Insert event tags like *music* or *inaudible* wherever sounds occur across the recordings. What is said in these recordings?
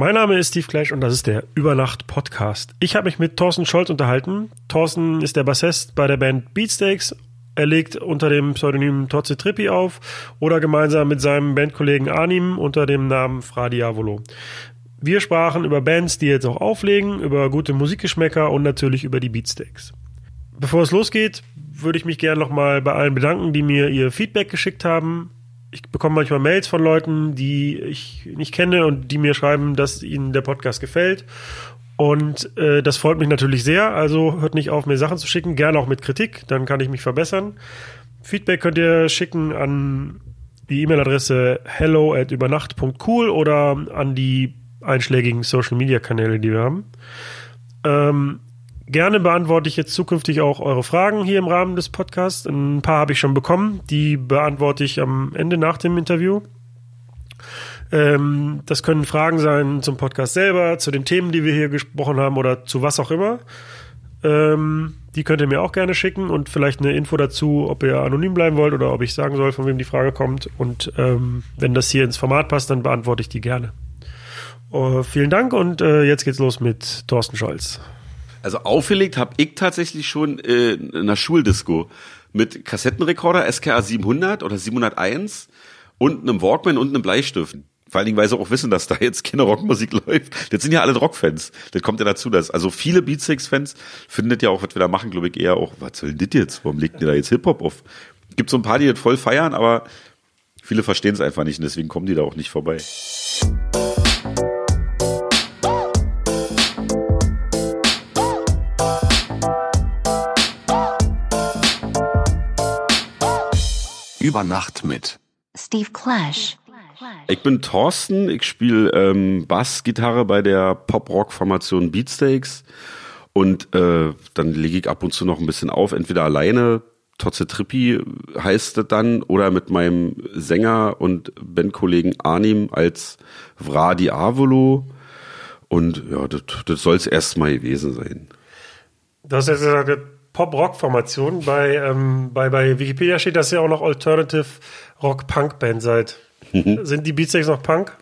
Mein Name ist Steve Clash und das ist der Übernacht Podcast. Ich habe mich mit Thorsten Scholz unterhalten. Thorsten ist der Bassist bei der Band Beatsteaks. Er legt unter dem Pseudonym Tozze Trippi auf oder gemeinsam mit seinem Bandkollegen Arnim unter dem Namen Fra Diavolo. Wir sprachen über Bands, die jetzt auch auflegen, über gute Musikgeschmäcker und natürlich über die Beatsteaks. Bevor es losgeht, würde ich mich gerne nochmal bei allen bedanken, die mir ihr Feedback geschickt haben. Ich bekomme manchmal Mails von Leuten, die ich nicht kenne und die mir schreiben, dass ihnen der Podcast gefällt. Und äh, das freut mich natürlich sehr. Also hört nicht auf, mir Sachen zu schicken, gerne auch mit Kritik, dann kann ich mich verbessern. Feedback könnt ihr schicken an die E-Mail-Adresse hello at übernacht.cool oder an die einschlägigen Social-Media-Kanäle, die wir haben. Ähm, Gerne beantworte ich jetzt zukünftig auch eure Fragen hier im Rahmen des Podcasts. Ein paar habe ich schon bekommen. Die beantworte ich am Ende nach dem Interview. Ähm, das können Fragen sein zum Podcast selber, zu den Themen, die wir hier gesprochen haben oder zu was auch immer. Ähm, die könnt ihr mir auch gerne schicken und vielleicht eine Info dazu, ob ihr anonym bleiben wollt oder ob ich sagen soll, von wem die Frage kommt. Und ähm, wenn das hier ins Format passt, dann beantworte ich die gerne. Uh, vielen Dank und uh, jetzt geht's los mit Thorsten Scholz. Also aufgelegt habe ich tatsächlich schon äh, in einer Schuldisco mit Kassettenrekorder SKA 700 oder 701 und einem Walkman und einem Bleistift. Vor allen Dingen, weil sie auch wissen, dass da jetzt keine Rockmusik *laughs* läuft. Das sind ja alle Rockfans. Das kommt ja dazu, dass also viele Beatsteaks-Fans findet ja auch, was wir da machen, glaube ich, eher auch, was soll denn das jetzt? Warum legt ihr da jetzt Hip-Hop auf? Gibt so ein paar, die das voll feiern, aber viele verstehen es einfach nicht und deswegen kommen die da auch nicht vorbei. Über Nacht mit Steve Clash. Ich bin Thorsten, ich spiele ähm, Bassgitarre bei der Pop-Rock-Formation Beatsteaks und äh, dann lege ich ab und zu noch ein bisschen auf, entweder alleine, Totze Trippi heißt es dann, oder mit meinem Sänger und Bandkollegen Arnim als Vradi Avolo und ja, das, das soll es erstmal gewesen sein. Hast jetzt gesagt, Pop-Rock-Formation. Bei, ähm, bei, bei Wikipedia steht, dass ihr auch noch Alternative Rock-Punk-Band seid. Mhm. Sind die Beatsteaks noch Punk?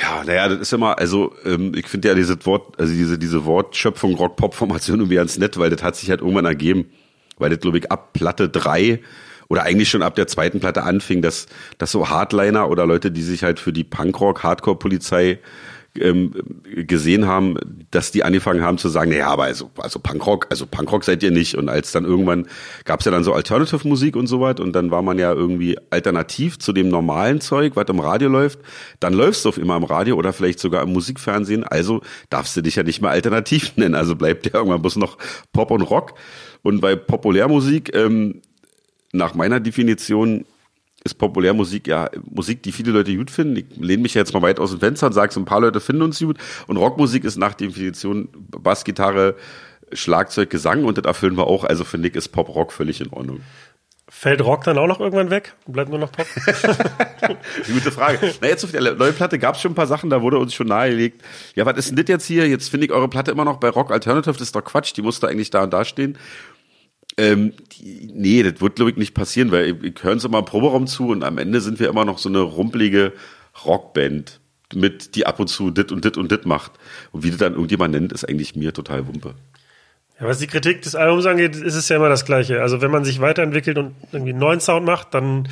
Ja, naja, das ist immer, also ähm, ich finde ja dieses Wort, also diese, diese Wortschöpfung Rock-Pop-Formation irgendwie ganz nett, weil das hat sich halt irgendwann ergeben. Weil das, glaube ich, ab Platte drei oder eigentlich schon ab der zweiten Platte anfing, dass, dass so Hardliner oder Leute, die sich halt für die Punkrock, Hardcore-Polizei ähm, gesehen haben, dass die angefangen haben zu sagen, naja, aber also, also Punkrock, also Punkrock seid ihr nicht. Und als dann irgendwann gab es ja dann so Alternative Musik und so was und dann war man ja irgendwie alternativ zu dem normalen Zeug, was im Radio läuft, dann läufst du auf immer im Radio oder vielleicht sogar im Musikfernsehen, also darfst du dich ja nicht mehr alternativ *laughs* nennen. Also bleibt ja irgendwann bloß noch Pop und Rock. Und bei Populärmusik, ähm, nach meiner Definition, ist Populärmusik ja Musik, die viele Leute gut finden. Ich lehne mich jetzt mal weit aus dem Fenster und sage, so ein paar Leute finden uns gut. Und Rockmusik ist nach Definition Bassgitarre, Schlagzeug, Gesang und das erfüllen wir auch. Also finde ich, ist Pop-Rock völlig in Ordnung. Fällt Rock dann auch noch irgendwann weg? Bleibt nur noch Pop? *laughs* Gute Frage. Na, jetzt auf der neuen Platte gab es schon ein paar Sachen, da wurde uns schon nahegelegt. Ja, was ist denn das jetzt hier? Jetzt finde ich eure Platte immer noch bei Rock Alternative, das ist doch Quatsch, die muss da eigentlich da und da stehen. Ähm, die, nee, das wird, glaube ich, nicht passieren, weil ich, ich höre uns immer im Proberaum zu und am Ende sind wir immer noch so eine rumpelige Rockband, mit, die ab und zu dit und dit und dit macht. Und wie das dann irgendjemand nennt, ist eigentlich mir total Wumpe. Ja, was die Kritik des Albums angeht, ist es ja immer das Gleiche. Also wenn man sich weiterentwickelt und irgendwie einen neuen Sound macht, dann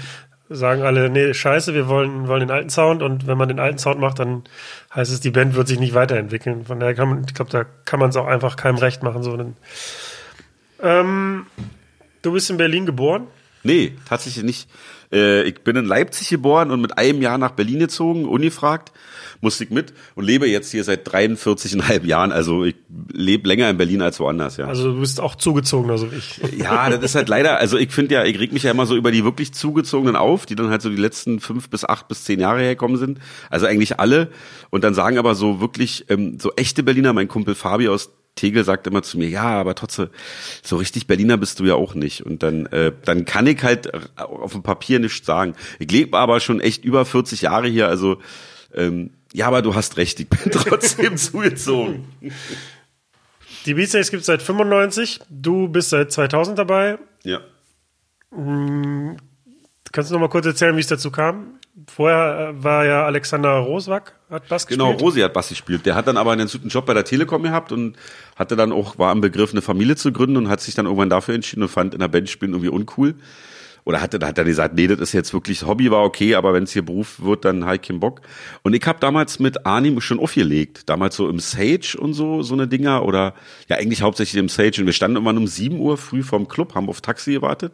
sagen alle, nee, scheiße, wir wollen, wollen den alten Sound und wenn man den alten Sound macht, dann heißt es, die Band wird sich nicht weiterentwickeln. Von daher kann man, ich glaube, da kann man es auch einfach keinem recht machen. So. Ähm, du bist in Berlin geboren? Nee, tatsächlich nicht. Äh, ich bin in Leipzig geboren und mit einem Jahr nach Berlin gezogen, ungefragt, musste ich mit und lebe jetzt hier seit 43,5 Jahren. Also ich lebe länger in Berlin als woanders, ja. Also du bist auch zugezogen, also ich. Ja, das ist halt leider, also ich finde ja, ich reg mich ja immer so über die wirklich Zugezogenen auf, die dann halt so die letzten fünf bis acht bis zehn Jahre hergekommen sind. Also eigentlich alle. Und dann sagen aber so wirklich, ähm, so echte Berliner, mein Kumpel Fabi aus Tegel sagt immer zu mir, ja, aber trotzdem, so richtig Berliner bist du ja auch nicht. Und dann, äh, dann kann ich halt auf dem Papier nichts sagen. Ich lebe aber schon echt über 40 Jahre hier, also ähm, ja, aber du hast recht, ich bin *laughs* trotzdem zugezogen. Die Beatsteaks gibt es seit 95, du bist seit 2000 dabei. Ja. Hm, kannst du noch mal kurz erzählen, wie es dazu kam? Vorher äh, war ja Alexander Roswag, hat Bass Genau, gespielt. Rosi hat Bass gespielt. Der hat dann aber einen guten Job bei der Telekom gehabt und hatte dann auch, war am Begriff, eine Familie zu gründen und hat sich dann irgendwann dafür entschieden und fand in der Band spielen irgendwie uncool. Oder da hat er gesagt, nee, das ist jetzt wirklich, Hobby war okay, aber wenn es hier Beruf wird, dann halt keinen Bock. Und ich habe damals mit Arnim schon aufgelegt. Damals so im Sage und so, so eine Dinger. Oder ja, eigentlich hauptsächlich im Sage. Und wir standen immer um 7 Uhr früh vorm Club, haben auf Taxi gewartet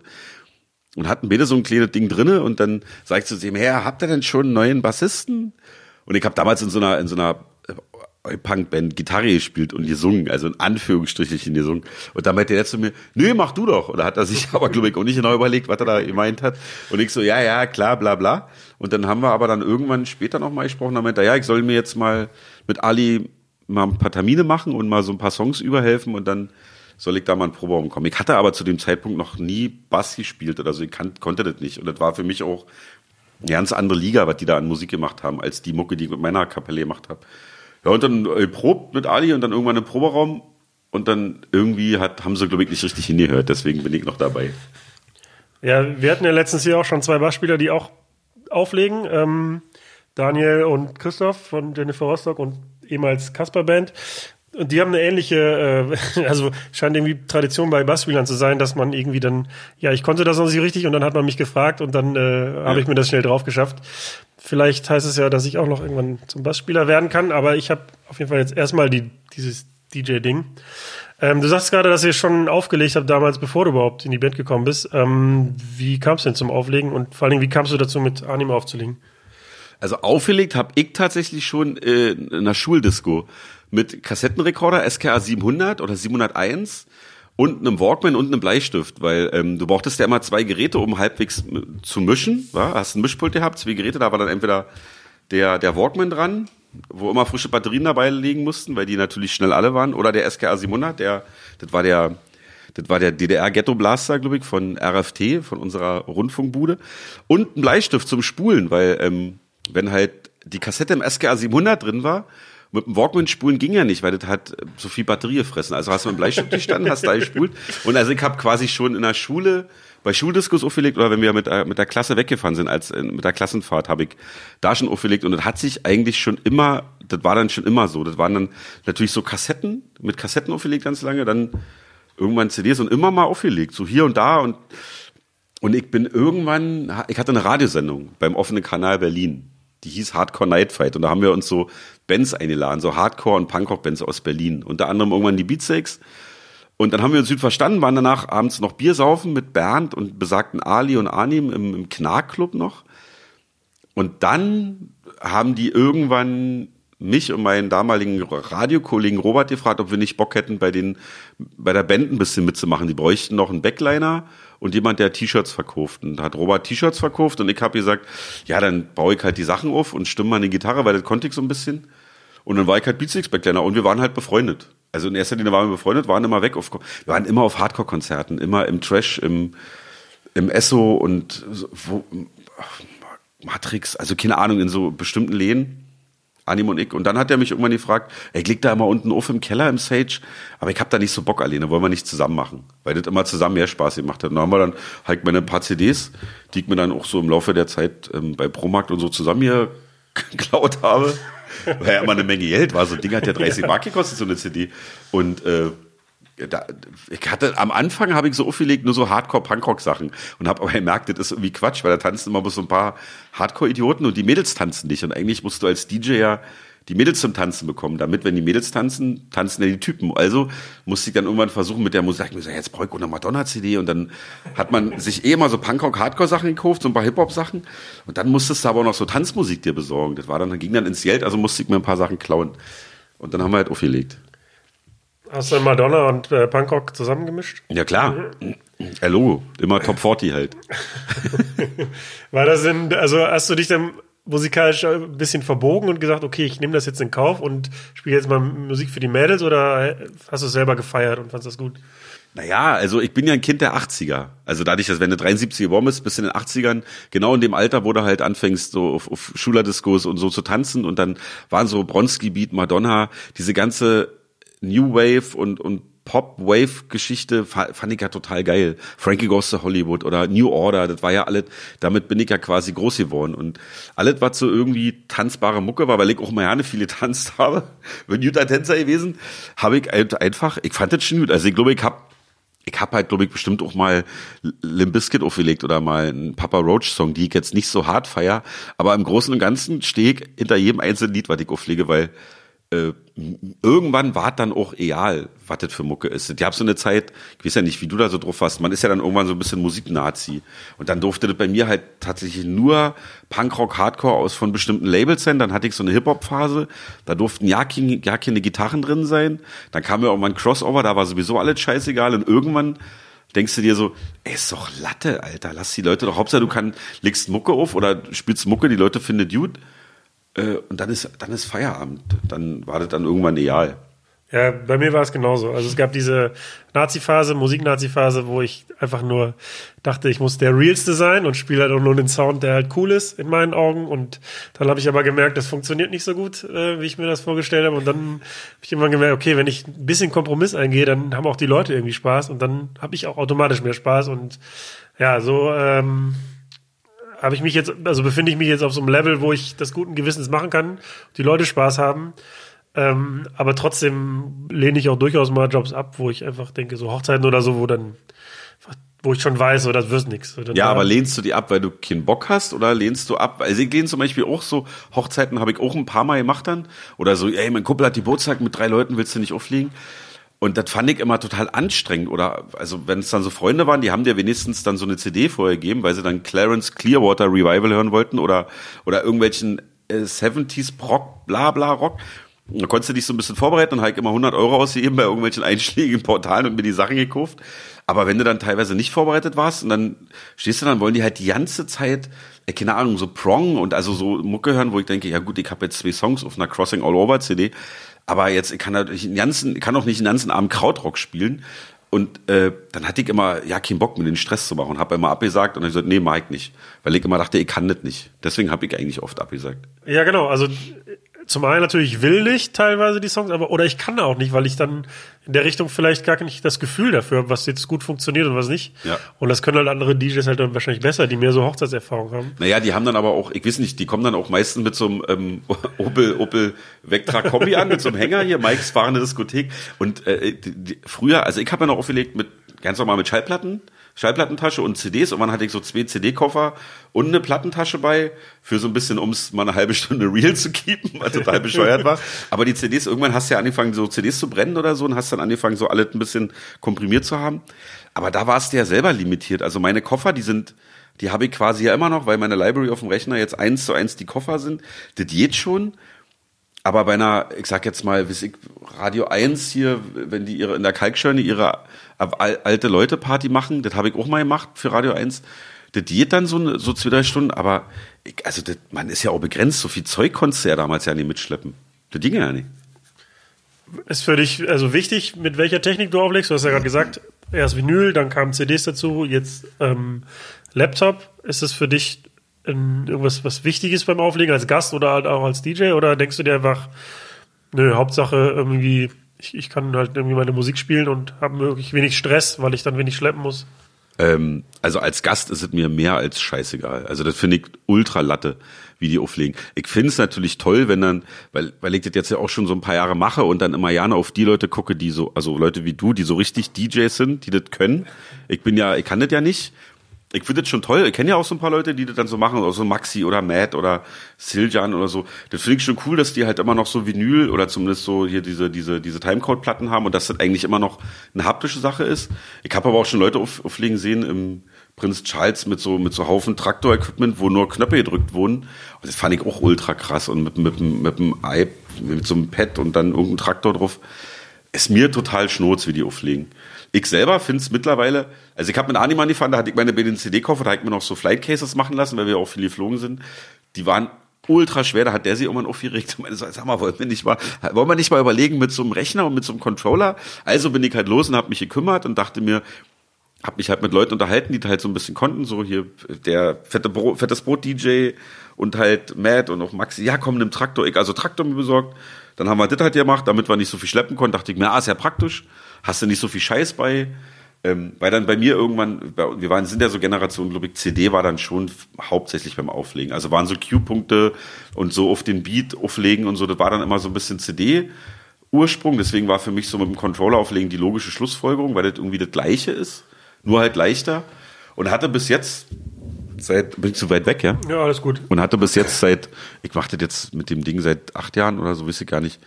und hatten beide so ein kleines Ding drinne und dann sag ich zu dem, Herr, habt ihr denn schon einen neuen Bassisten? Und ich habe damals in so einer in so einer äh, Punkband Gitarre gespielt und gesungen, also in Anführungsstrichen gesungen. Und dann meinte der zu mir, nö, mach du doch. Und da hat er sich *laughs* aber, glaube ich, auch nicht genau überlegt, was er da gemeint hat. Und ich so, ja, ja, klar, bla bla. Und dann haben wir aber dann irgendwann später nochmal gesprochen, da meinte er, ja, ich soll mir jetzt mal mit Ali mal ein paar Termine machen und mal so ein paar Songs überhelfen und dann soll ich da mal einen Proberaum kommen. Ich hatte aber zu dem Zeitpunkt noch nie Bass gespielt oder so, ich kann, konnte das nicht. Und das war für mich auch eine ganz andere Liga, was die da an Musik gemacht haben, als die Mucke, die ich mit meiner Kapelle gemacht habe. Ja, und dann äh, probt mit Ali und dann irgendwann im Proberaum und dann irgendwie hat, haben sie, glaube ich, nicht richtig hingehört, deswegen bin ich noch dabei. Ja, wir hatten ja letztens hier auch schon zwei Bassspieler, die auch auflegen. Ähm, Daniel und Christoph von Jennifer Rostock und ehemals Kasper Band. Und die haben eine ähnliche, äh, *laughs* also scheint irgendwie Tradition bei Bassspielern zu sein, dass man irgendwie dann, ja, ich konnte das noch nicht richtig und dann hat man mich gefragt und dann äh, habe ich mir das schnell drauf geschafft. Vielleicht heißt es ja, dass ich auch noch irgendwann zum Bassspieler werden kann, aber ich habe auf jeden Fall jetzt erstmal die, dieses DJ-Ding. Ähm, du sagst gerade, dass ihr schon aufgelegt habt damals, bevor du überhaupt in die Band gekommen bist. Ähm, wie kam es denn zum Auflegen und vor allen Dingen, wie kamst du dazu, mit Anime aufzulegen? Also aufgelegt habe ich tatsächlich schon äh, in einer Schuldisco mit Kassettenrekorder SKA 700 oder 701 und einem Walkman und einem Bleistift, weil ähm, du brauchtest ja immer zwei Geräte, um halbwegs äh, zu mischen. Wa? Hast ein Mischpult gehabt, zwei Geräte, da war dann entweder der, der Walkman dran, wo immer frische Batterien dabei liegen mussten, weil die natürlich schnell alle waren, oder der SKA 700, der, das war der, das war der DDR Ghetto Blaster, glaube ich, von RFT, von unserer Rundfunkbude. Und ein Bleistift zum Spulen, weil ähm, wenn halt die Kassette im SKA 700 drin war, mit dem Walkman spulen ging ja nicht, weil das hat so viel Batterie gefressen. Also hast du mit dem Bleistift gestanden, hast da gespult. Und also ich habe quasi schon in der Schule bei Schuldiskus aufgelegt oder wenn wir mit, äh, mit der Klasse weggefahren sind, als äh, mit der Klassenfahrt habe ich da schon aufgelegt und das hat sich eigentlich schon immer, das war dann schon immer so. Das waren dann natürlich so Kassetten, mit Kassetten aufgelegt ganz lange, dann irgendwann CDs und immer mal aufgelegt, so hier und da und und ich bin irgendwann, ich hatte eine Radiosendung beim offenen Kanal Berlin. Die hieß Hardcore Night Fight. Und da haben wir uns so Bands eingeladen, so Hardcore- und Punkrock-Bands aus Berlin. Unter anderem irgendwann die Beatsteaks. Und dann haben wir uns gut verstanden, waren danach abends noch Bier saufen mit Bernd und besagten Ali und Arnim im, im Knark-Club noch. Und dann haben die irgendwann mich und meinen damaligen Radiokollegen Robert gefragt, ob wir nicht Bock hätten, bei den, bei der Band ein bisschen mitzumachen. Die bräuchten noch einen Backliner und jemand, der T-Shirts verkauft. Und da hat Robert T-Shirts verkauft und ich habe gesagt, ja, dann baue ich halt die Sachen auf und stimme mal eine Gitarre, weil das konnte ich so ein bisschen. Und dann war ich halt Beatsticks Backliner und wir waren halt befreundet. Also in erster Linie waren wir befreundet, waren immer weg auf, wir waren immer auf Hardcore-Konzerten, immer im Trash, im, im Esso und so, wo, Matrix, also keine Ahnung, in so bestimmten Läden. Anim und ich. Und dann hat er mich irgendwann gefragt, ey, ich leg da immer unten auf im Keller im Sage, aber ich hab da nicht so Bock alleine, wollen wir nicht zusammen machen, weil das immer zusammen mehr Spaß gemacht hat. Und dann haben wir dann halt meine paar CDs, die ich mir dann auch so im Laufe der Zeit ähm, bei Promarkt und so zusammen hier *laughs* geklaut habe. Weil ja immer eine Menge Geld war. So ein Ding hat ja 30 Mark gekostet, so eine CD. Und äh, da, ich hatte am Anfang habe ich so aufgelegt nur so Hardcore-Punkrock-Sachen und habe aber gemerkt, das ist irgendwie Quatsch, weil da tanzen immer bloß so ein paar Hardcore-Idioten und die Mädels tanzen nicht. Und eigentlich musst du als DJ ja die Mädels zum Tanzen bekommen, damit, wenn die Mädels tanzen, tanzen ja die Typen. Also musste ich dann irgendwann versuchen mit der Musik, ich so, jetzt brauche ich eine Madonna-CD und dann hat man sich eh immer so Punkrock-Hardcore-Sachen gekauft, so ein paar Hip-Hop-Sachen und dann musstest du aber auch noch so Tanzmusik dir besorgen. Das war dann, ging dann ins Geld, also musste ich mir ein paar Sachen klauen. Und dann haben wir halt aufgelegt. Hast du Madonna und äh, Punkrock zusammengemischt? Ja, klar. Ja, Logo. Immer Top 40 halt. *laughs* War das denn, also hast du dich dann musikalisch ein bisschen verbogen und gesagt, okay, ich nehme das jetzt in Kauf und spiele jetzt mal Musik für die Mädels oder hast du es selber gefeiert und fandest das gut? Naja, also ich bin ja ein Kind der 80er. Also dadurch, dass wenn du 73 geboren bist, bist in den 80ern, genau in dem Alter, wo du halt anfängst, so auf, auf Schulerdiscos und so zu tanzen und dann waren so Bronski Beat, Madonna, diese ganze New Wave und, und Pop-Wave-Geschichte fand ich ja total geil. Frankie Goes to Hollywood oder New Order, das war ja alles, damit bin ich ja quasi groß geworden. Und alles, was so irgendwie tanzbare Mucke war, weil ich auch mal gerne viele tanzt habe, *laughs* bin guter Tänzer gewesen, habe ich einfach, ich fand das schon gut. Also ich glaube, ich habe ich habe halt, glaube ich, bestimmt auch mal Limp Bizkit aufgelegt oder mal einen Papa Roach Song, die ich jetzt nicht so hart feier, aber im Großen und Ganzen stehe ich hinter jedem einzelnen Lied, was ich auflege, weil äh, irgendwann war dann auch egal, was das für Mucke ist. Ich habe so eine Zeit, ich weiß ja nicht, wie du da so drauf warst, man ist ja dann irgendwann so ein bisschen Musiknazi. Und dann durfte das bei mir halt tatsächlich nur Punkrock, Hardcore aus von bestimmten Labels sein. Dann hatte ich so eine Hip-Hop-Phase, da durften ja, keine, ja keine Gitarren drin sein. Dann kam ja irgendwann Crossover, da war sowieso alles scheißegal. Und irgendwann denkst du dir so, ey, ist doch Latte, Alter, lass die Leute doch, Hauptsache du kannst, legst Mucke auf oder spielst Mucke, die Leute finden gut äh, und dann ist, dann ist Feierabend. Dann war das dann irgendwann egal. Ja, bei mir war es genauso. Also es gab diese Nazi-Phase, Musik-Nazi-Phase, wo ich einfach nur dachte, ich muss der Realste sein und spiele halt auch nur den Sound, der halt cool ist in meinen Augen. Und dann habe ich aber gemerkt, das funktioniert nicht so gut, äh, wie ich mir das vorgestellt habe. Und dann habe ich immer gemerkt, okay, wenn ich ein bisschen Kompromiss eingehe, dann haben auch die Leute irgendwie Spaß und dann habe ich auch automatisch mehr Spaß. Und ja, so ähm, habe ich mich jetzt, also befinde ich mich jetzt auf so einem Level, wo ich das guten Gewissens machen kann, die Leute Spaß haben. Ähm, aber trotzdem lehne ich auch durchaus mal Jobs ab, wo ich einfach denke, so Hochzeiten oder so, wo dann, wo ich schon weiß, so, das wird nichts. Ja, aber lehnst du die ab, weil du keinen Bock hast oder lehnst du ab? Also ich lehne zum Beispiel auch so, Hochzeiten habe ich auch ein paar Mal gemacht dann. Oder so, ey, mein Kumpel hat die Geburtstag mit drei Leuten, willst du nicht aufliegen? Und das fand ich immer total anstrengend. Oder also wenn es dann so Freunde waren, die haben dir wenigstens dann so eine CD vorher gegeben, weil sie dann Clarence Clearwater Revival hören wollten oder oder irgendwelchen äh, 70s Rock, bla bla Rock. Da konntest du dich so ein bisschen vorbereiten und halt immer 100 Euro ausgegeben bei irgendwelchen *laughs* einschlägigen Portalen und mir die Sachen gekauft. Aber wenn du dann teilweise nicht vorbereitet warst und dann stehst du dann, wollen die halt die ganze Zeit, äh, keine Ahnung, so Prong und also so Mucke hören, wo ich denke, ja gut, ich habe jetzt zwei Songs auf einer Crossing All Over CD aber jetzt, kann natürlich einen ganzen, kann auch nicht den ganzen Abend Krautrock spielen. Und äh, dann hatte ich immer, ja, keinen Bock, mir den Stress zu machen. Habe immer abgesagt und dann gesagt, nee, mach ich nicht. Weil ich immer dachte, ich kann das nicht. Deswegen habe ich eigentlich oft abgesagt. Ja, genau. Also zum einen natürlich will ich teilweise die Songs, aber oder ich kann auch nicht, weil ich dann in der Richtung vielleicht gar nicht das Gefühl dafür habe, was jetzt gut funktioniert und was nicht. Ja. Und das können halt andere DJs halt dann wahrscheinlich besser, die mehr so Hochzeitserfahrung haben. Naja, die haben dann aber auch, ich weiß nicht, die kommen dann auch meistens mit so einem ähm, *laughs* Opel, Opel Vectra Kombi an, mit so einem Hänger hier, Mikes fahrende Diskothek. Und äh, die, die, früher, also ich habe ja noch aufgelegt mit ganz normal mit Schallplatten Schallplattentasche und CDs und man hatte ich so zwei CD-Koffer und eine Plattentasche bei, für so ein bisschen, um es mal eine halbe Stunde *laughs* real zu keepen, weil total bescheuert war. Aber die CDs, irgendwann hast du ja angefangen, so CDs zu brennen oder so und hast dann angefangen, so alles ein bisschen komprimiert zu haben. Aber da warst du ja selber limitiert. Also meine Koffer, die sind, die habe ich quasi ja immer noch, weil meine Library auf dem Rechner jetzt eins zu eins die Koffer sind. Das geht schon. Aber bei einer, ich sag jetzt mal, wie ich, Radio 1 hier, wenn die ihre in der Kalkschöne ihre alte Leute Party machen, das habe ich auch mal gemacht für Radio 1. Das geht dann so, so zwei, drei Stunden, aber ich, also das, man ist ja auch begrenzt, so viel Zeug konntest du ja damals ja nicht mitschleppen. Das ging ja nicht. Ist für dich also wichtig, mit welcher Technik du auflegst? Du hast ja gerade gesagt, erst Vinyl, dann kamen CDs dazu, jetzt ähm, Laptop. Ist es für dich ein, irgendwas was Wichtiges beim Auflegen als Gast oder halt auch als DJ? Oder denkst du dir einfach, nö, Hauptsache irgendwie ich, ich kann halt irgendwie meine Musik spielen und habe wirklich wenig Stress, weil ich dann wenig schleppen muss. Ähm, also als Gast ist es mir mehr als scheißegal. Also das finde ich ultra Latte, wie die auflegen. Ich finde es natürlich toll, wenn dann, weil, weil ich das jetzt ja auch schon so ein paar Jahre mache und dann immer gerne auf die Leute gucke, die so, also Leute wie du, die so richtig DJs sind, die das können. Ich bin ja, ich kann das ja nicht ich finde das schon toll. Ich kenne ja auch so ein paar Leute, die das dann so machen, oder so Maxi oder Matt oder Siljan oder so. Das finde ich schon cool, dass die halt immer noch so Vinyl oder zumindest so hier diese, diese, diese Timecode-Platten haben und dass das eigentlich immer noch eine haptische Sache ist. Ich habe aber auch schon Leute auf, auflegen sehen im Prinz Charles mit so, mit so Haufen Traktor-Equipment, wo nur Knöpfe gedrückt wurden. Und das fand ich auch ultra krass und mit, mit, mit, mit einem iP, mit so einem Pad und dann irgendein Traktor drauf. Ist mir total schnurz, wie die auflegen. Ich selber finde es mittlerweile, also ich habe mit Animani gefahren, da hatte ich meine BDN-CD-Koffer, da habe ich mir noch so Flight Cases machen lassen, weil wir auch viel geflogen sind. Die waren ultra schwer, da hat der sich irgendwann aufgeregt *laughs* und meinte, sag mal, wollen wir nicht mal, wollen wir nicht mal überlegen mit so einem Rechner und mit so einem Controller? Also bin ich halt los und habe mich gekümmert und dachte mir, hab mich halt mit Leuten unterhalten, die halt so ein bisschen konnten, so hier der fette Brot, fettes Brot DJ und halt Matt und auch Maxi, ja komm, nimm Traktor, ich also Traktor mir besorgt. Dann haben wir das halt gemacht, damit wir nicht so viel schleppen konnten, dachte ich mir, ah, ist ja praktisch, hast du nicht so viel Scheiß bei. Ähm, weil dann bei mir irgendwann, wir waren, sind ja so Generation, glaube ich, CD war dann schon hauptsächlich beim Auflegen. Also waren so Q-Punkte und so auf den Beat auflegen und so, das war dann immer so ein bisschen CD. Ursprung, deswegen war für mich so mit dem Controller auflegen die logische Schlussfolgerung, weil das irgendwie das gleiche ist, nur halt leichter. Und hatte bis jetzt seit, bin ich zu weit weg, ja? Ja, alles gut. Und hatte bis jetzt seit, ich mache das jetzt mit dem Ding seit acht Jahren oder so, weiß ich gar nicht,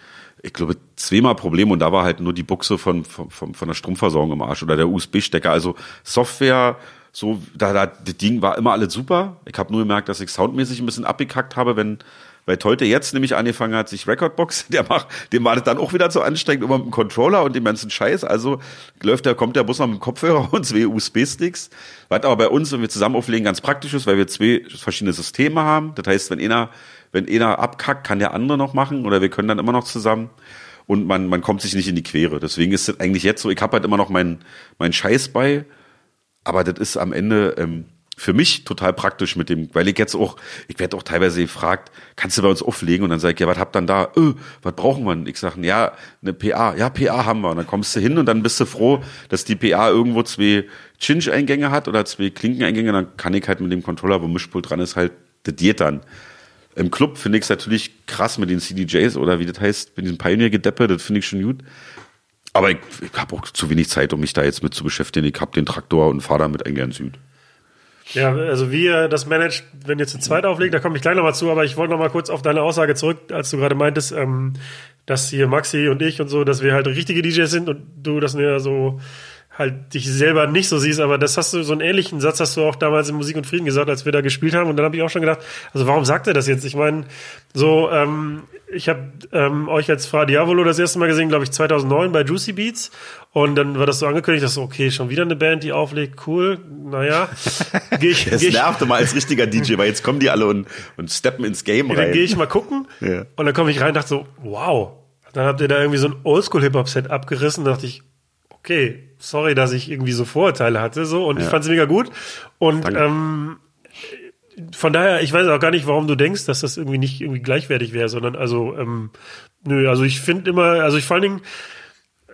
ich glaube, zweimal Probleme und da war halt nur die Buchse von, von, von der Stromversorgung im Arsch oder der USB-Stecker. Also Software, so, da, da, das Ding war immer alles super. Ich habe nur gemerkt, dass ich soundmäßig ein bisschen abgekackt habe, wenn, weil Tolte jetzt nämlich angefangen hat, sich Recordbox, *laughs* der macht, dem war das dann auch wieder zu anstrengend, immer mit dem Controller und dem ganzen Scheiß. Also läuft der, kommt der Bus noch mit dem Kopfhörer *laughs* und zwei USB-Sticks. Was aber bei uns, wenn wir zusammen auflegen, ganz praktisch ist, weil wir zwei verschiedene Systeme haben. Das heißt, wenn einer wenn einer abkackt, kann der andere noch machen oder wir können dann immer noch zusammen und man, man kommt sich nicht in die Quere. Deswegen ist es eigentlich jetzt so, ich habe halt immer noch meinen mein Scheiß bei, aber das ist am Ende ähm, für mich total praktisch mit dem, weil ich jetzt auch, ich werde auch teilweise gefragt, kannst du bei uns auflegen? Und dann sage ich, ja, was habt dann da? Öh, was brauchen wir? Ich sage, ja, eine PA, ja, PA haben wir. Und dann kommst du hin und dann bist du froh, dass die PA irgendwo zwei Chinch-Eingänge hat oder zwei Klinkeneingänge, dann kann ich halt mit dem Controller, wo Mischpult dran ist, halt das geht dann. Im Club finde ich es natürlich krass mit den CDJs oder wie das heißt, mit diesem Pioneer-Gedeppe, das finde ich schon gut. Aber ich, ich habe auch zu wenig Zeit, um mich da jetzt mit zu beschäftigen. Ich habe den Traktor und fahre damit eigentlich in Süd. Ja, also wie ihr das managt, wenn ihr zu zweit auflegt, da komme ich gleich nochmal zu, aber ich wollte nochmal kurz auf deine Aussage zurück, als du gerade meintest, ähm, dass hier Maxi und ich und so, dass wir halt richtige DJs sind und du das ja so halt dich selber nicht so siehst, aber das hast du, so einen ähnlichen Satz hast du auch damals in Musik und Frieden gesagt, als wir da gespielt haben und dann habe ich auch schon gedacht, also warum sagt er das jetzt? Ich meine, so, ähm, ich habe ähm, euch als Fra Diavolo das erste Mal gesehen, glaube ich, 2009 bei Juicy Beats und dann war das so angekündigt, dass so, okay, schon wieder eine Band, die auflegt, cool, naja. *laughs* Geh ich, das geh nervte mal als richtiger DJ, weil jetzt kommen die alle und, und steppen ins Game rein. Dann gehe ich mal gucken ja. und dann komme ich rein und dachte so, wow, dann habt ihr da irgendwie so ein Oldschool-Hip-Hop-Set abgerissen, dachte ich, okay, sorry, dass ich irgendwie so Vorurteile hatte, so, und ja. ich fand es mega gut. Und ähm, von daher, ich weiß auch gar nicht, warum du denkst, dass das irgendwie nicht irgendwie gleichwertig wäre, sondern also, ähm, nö, also ich finde immer, also ich vor allen Dingen,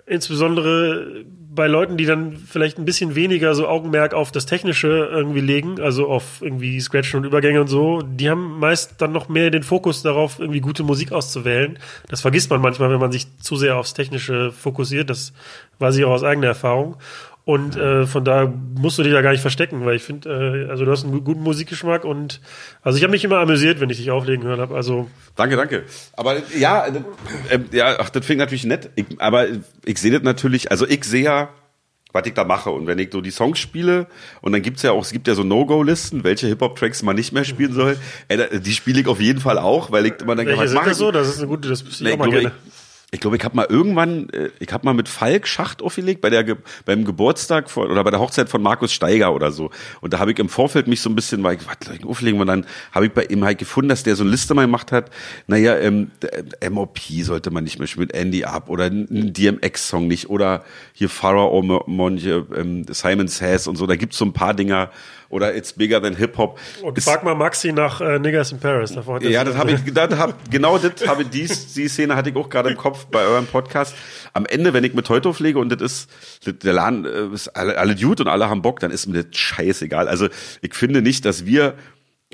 insbesondere bei Leuten, die dann vielleicht ein bisschen weniger so Augenmerk auf das Technische irgendwie legen, also auf irgendwie Scratchen und Übergänge und so, die haben meist dann noch mehr den Fokus darauf, irgendwie gute Musik auszuwählen. Das vergisst man manchmal, wenn man sich zu sehr aufs Technische fokussiert. Das weiß ich auch aus eigener Erfahrung. Und äh, von da musst du dich da gar nicht verstecken, weil ich finde, äh, also du hast einen guten Musikgeschmack und also ich habe mich immer amüsiert, wenn ich dich auflegen hören habe. Also danke, danke. Aber ja, äh, äh, ja, ach, das fing natürlich nett. Ich, aber ich sehe das natürlich. Also ich sehe ja, was ich da mache und wenn ich so die Songs spiele und dann gibt's ja auch, es gibt ja so No-Go-Listen, welche Hip-Hop-Tracks man nicht mehr spielen soll. Äh, die spiele ich auf jeden Fall auch, weil ich immer denke, was mache ich? so? Das ist eine gute, das ich auch mal gerne. Ich, ich glaube, ich habe mal irgendwann, äh, ich habe mal mit Falk Schacht aufgelegt bei der beim Geburtstag von, oder bei der Hochzeit von Markus Steiger oder so. Und da habe ich im Vorfeld mich so ein bisschen, weil ich, was auflegen und dann habe ich bei ihm halt gefunden, dass der so eine Liste mal gemacht hat. Naja, ähm, MOP sollte man nicht mehr spielen, Andy Up oder ein DMX-Song nicht oder hier Farah Omon, ähm, Simon Says und so. Da gibt's so ein paar Dinger, oder It's Bigger Than Hip Hop. Und frag mal Maxi nach äh, Niggas in Paris. Davor ja, das habe ich, *laughs* das hab, genau das habe ich, die, die Szene hatte ich auch gerade im Kopf bei eurem Podcast. Am Ende, wenn ich mit heute auflege und das ist, der Laden äh, ist alle, alle gut und alle haben Bock, dann ist mir das scheißegal. Also ich finde nicht, dass wir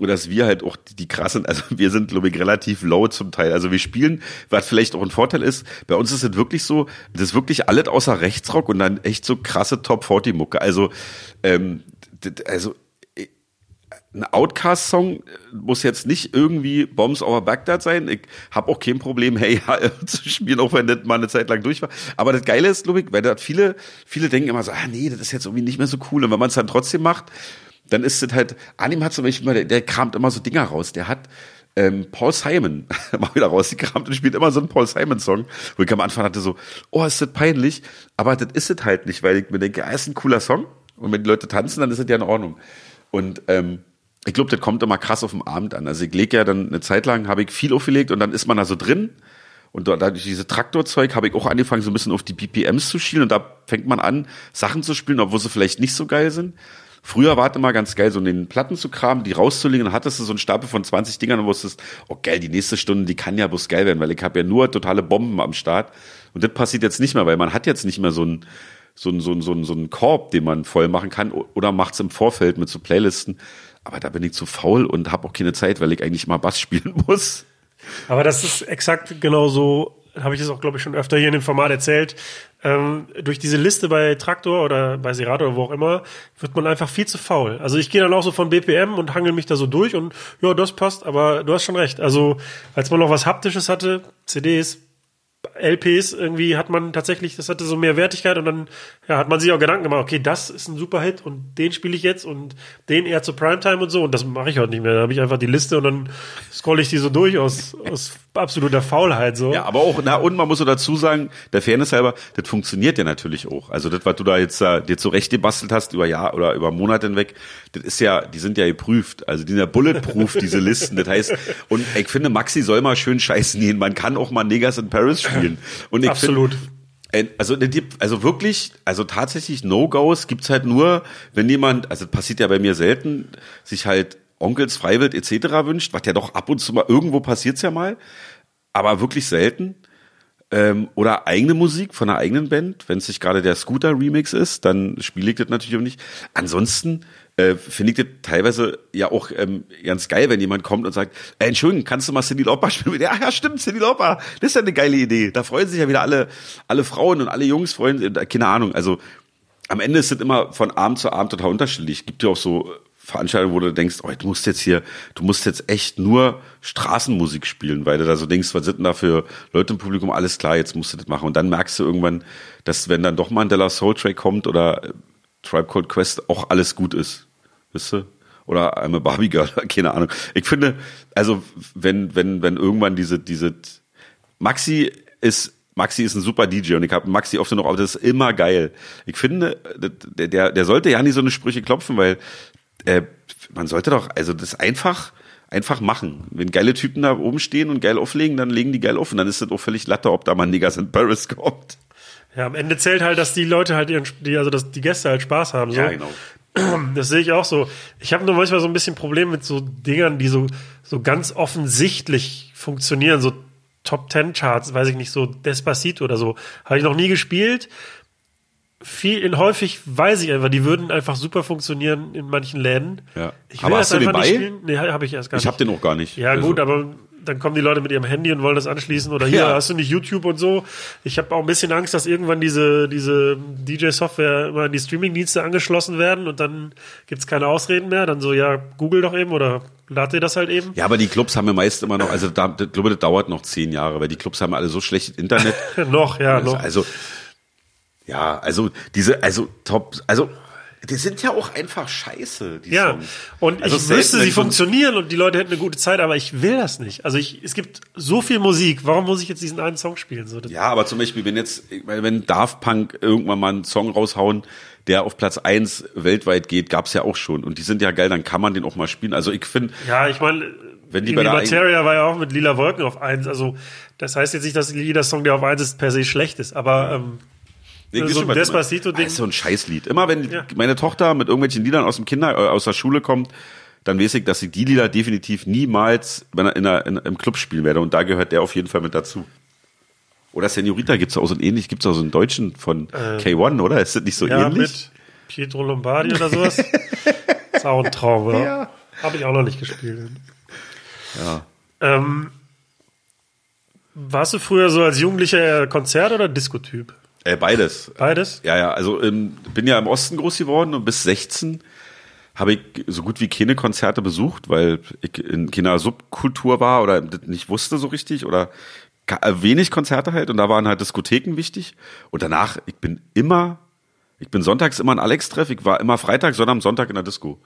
oder dass wir halt auch die, krassen, also wir sind, glaube ich, relativ low zum Teil. Also wir spielen, was vielleicht auch ein Vorteil ist, bei uns ist es wirklich so, das ist wirklich alles außer Rechtsrock und dann echt so krasse Top-40-Mucke. Also, ähm, also ein Outcast-Song muss jetzt nicht irgendwie Bombs over Baghdad sein. Ich habe auch kein Problem, hey, *laughs* ja, zu spielen, auch wenn das mal eine Zeit lang durch war. Aber das Geile ist, glaube ich, weil da viele, viele denken immer so, ah nee, das ist jetzt irgendwie nicht mehr so cool. Und wenn man es dann trotzdem macht, dann ist es halt, Anim hat zum Beispiel immer, der, der kramt immer so Dinger raus. Der hat ähm, Paul Simon *laughs* mal wieder rausgekramt und spielt immer so einen Paul Simon-Song, wo ich am Anfang hatte so, oh, ist das peinlich, aber das ist es halt nicht, weil ich mir denke, ah, ist ein cooler Song und wenn die Leute tanzen, dann ist es ja in Ordnung. Und ähm, ich glaube, das kommt immer krass auf den Abend an. Also ich lege ja dann eine Zeit lang, habe ich viel aufgelegt und dann ist man da so drin Und da- dadurch diese Traktorzeug habe ich auch angefangen, so ein bisschen auf die BPMs zu schielen. Und da fängt man an, Sachen zu spielen, obwohl sie vielleicht nicht so geil sind. Früher war es immer ganz geil, so in den Platten zu kramen, die rauszulegen. Dann hattest du so einen Stapel von 20 Dingern und wusstest, oh geil, die nächste Stunde, die kann ja bloß geil werden, weil ich habe ja nur totale Bomben am Start. Und das passiert jetzt nicht mehr, weil man hat jetzt nicht mehr so einen so einen, so einen, so einen, so einen Korb, den man voll machen kann oder macht's im Vorfeld mit so Playlisten. Aber da bin ich zu faul und habe auch keine Zeit, weil ich eigentlich immer Bass *laughs* spielen muss. Aber das ist exakt genau so, habe ich das auch, glaube ich, schon öfter hier in dem Format erzählt. Ähm, durch diese Liste bei Traktor oder bei Serato oder wo auch immer, wird man einfach viel zu faul. Also ich gehe dann auch so von BPM und hangel mich da so durch und ja, das passt, aber du hast schon recht. Also als man noch was Haptisches hatte, CDs, LPs irgendwie hat man tatsächlich, das hatte so mehr Wertigkeit und dann ja, hat man sich auch Gedanken gemacht, okay, das ist ein super Hit und den spiele ich jetzt und den eher zur Primetime und so und das mache ich heute nicht mehr. Da habe ich einfach die Liste und dann scrolle ich die so durch aus, aus absoluter Faulheit so. Ja, aber auch, na, und man muss so dazu sagen, der Fairness halber, das funktioniert ja natürlich auch. Also das, was du da jetzt, äh, jetzt so recht gebastelt hast über Jahr oder über Monate hinweg, das ist ja, die sind ja geprüft. Also die sind ja bulletproof, diese Listen. Das heißt, und ich finde, Maxi soll mal schön scheißen gehen. Man kann auch mal Negas in Paris spielen. *laughs* Und ich Absolut. Find, äh, also, also wirklich, also tatsächlich No-Gos gibt's halt nur, wenn jemand, also passiert ja bei mir selten, sich halt Onkels, Freiwild etc. wünscht, was ja doch ab und zu mal, irgendwo passiert's ja mal, aber wirklich selten. Ähm, oder eigene Musik von einer eigenen Band, wenn es nicht gerade der Scooter-Remix ist, dann spiele ich das natürlich auch nicht. Ansonsten äh, finde ich das teilweise ja auch ähm, ganz geil, wenn jemand kommt und sagt, äh, Entschuldigung, kannst du mal Cindy Lauper *laughs* spielen? Ja, ja, stimmt, Cindy Lauper, das ist ja eine geile Idee. Da freuen sich ja wieder alle, alle Frauen und alle Jungs freuen, äh, keine Ahnung. Also am Ende ist es immer von Abend zu Abend total unterschiedlich. Gibt ja auch so Veranstaltungen, wo du denkst, oh, du musst jetzt hier, du musst jetzt echt nur Straßenmusik spielen, weil du da so denkst, was sind denn da für Leute im Publikum? Alles klar, jetzt musst du das machen. Und dann merkst du irgendwann, dass wenn dann doch mal ein Della Soul Track kommt oder äh, Tribe Called Quest auch alles gut ist. Wisst du? Oder I'm Barbie Girl, *laughs* keine Ahnung. Ich finde, also wenn, wenn, wenn irgendwann diese, diese Maxi ist Maxi ist ein super DJ und ich habe Maxi oft noch, aber das ist immer geil. Ich finde, der, der, der sollte ja nicht so eine Sprüche klopfen, weil äh, man sollte doch, also das einfach, einfach machen. Wenn geile Typen da oben stehen und geil auflegen, dann legen die geil auf und dann ist das auch völlig Latte, ob da mal Niggas in Paris kommt. Ja, am Ende zählt halt, dass die Leute halt ihren, die, also dass die Gäste halt Spaß haben. So. Ja, genau. *clears throat* Das sehe ich auch so. Ich habe nur manchmal so ein bisschen Problem mit so Dingern, die so, so ganz offensichtlich funktionieren, so Top Ten Charts, weiß ich nicht, so Despacito oder so. Habe ich noch nie gespielt. Viel in häufig weiß ich einfach, die würden einfach super funktionieren in manchen Läden. Ja. Ich Aber hast du den nicht bei? Nee, habe ich erst gar Ich nicht. habe den auch gar nicht. Ja, Also, gut, aber dann kommen die Leute mit ihrem Handy und wollen das anschließen. Oder hier Ja. hast du nicht YouTube und so. Ich habe auch ein bisschen Angst, dass irgendwann diese, diese DJ-Software immer an die Streaming-Dienste angeschlossen werden und dann gibt's keine Ausreden mehr. Dann so, ja, Google doch eben oder lad dir das halt eben. Ja, aber die Clubs haben ja meist immer noch, also da, ich glaube, das dauert noch zehn Jahre, weil die Clubs haben alle so schlechtes Internet. *laughs* noch, ja, Also, noch. also, ja, also diese, also top, also die sind ja auch einfach scheiße, die Ja, Songs. und Also ich selten, wüsste, sie funktionieren und die Leute hätten eine gute Zeit, aber ich will das nicht. Also ich, es gibt so viel Musik, warum muss ich jetzt diesen einen Song spielen? So, Ja, aber zum Beispiel, wenn jetzt, ich meine, wenn Daft Punk irgendwann mal einen Song raushauen, der auf Platz eins weltweit geht, gab's ja auch schon. Und die sind ja geil, dann kann man den auch mal spielen. Also ich finde, Ja, ich meine, Wenn die die bei der Materia war ja auch mit Lila Wolken auf eins. Also das heißt jetzt nicht, dass jeder Song, der auf eins ist, per se schlecht ist. Aber ähm, Nee, So ein Despacito-Ding. Das ist so ein Scheißlied. Immer wenn Ja. meine Tochter mit irgendwelchen Liedern aus dem Kinder, äh, aus der Schule kommt, dann weiß ich, dass ich die Lieder definitiv niemals in einer, in im Club spielen werde. Und da gehört der auf jeden Fall mit dazu. Oder Senorita gibt's auch so einen ähnlich, gibt's auch so einen deutschen von K1, oder? Ist das nicht so Äh. ja, ähnlich? mit Pietro Lombardi oder sowas. *laughs* ist auch ein Traum, oder? Ja. Habe ich auch noch nicht gespielt. Ja. Ähm, warst du früher so als Jugendlicher Konzert- oder Diskotyp? Äh, beides. Beides? Ja, ja, also ähm, bin ja im Osten groß geworden und bis 16 habe ich so gut wie keine Konzerte besucht, weil ich in keiner Subkultur war oder nicht wusste so richtig oder äh, wenig Konzerte halt und da waren halt Diskotheken wichtig und danach, ich bin immer, ich bin sonntags immer ein Alex-Treff, ich war immer Freitag, sondern am Sonntag in der Disco.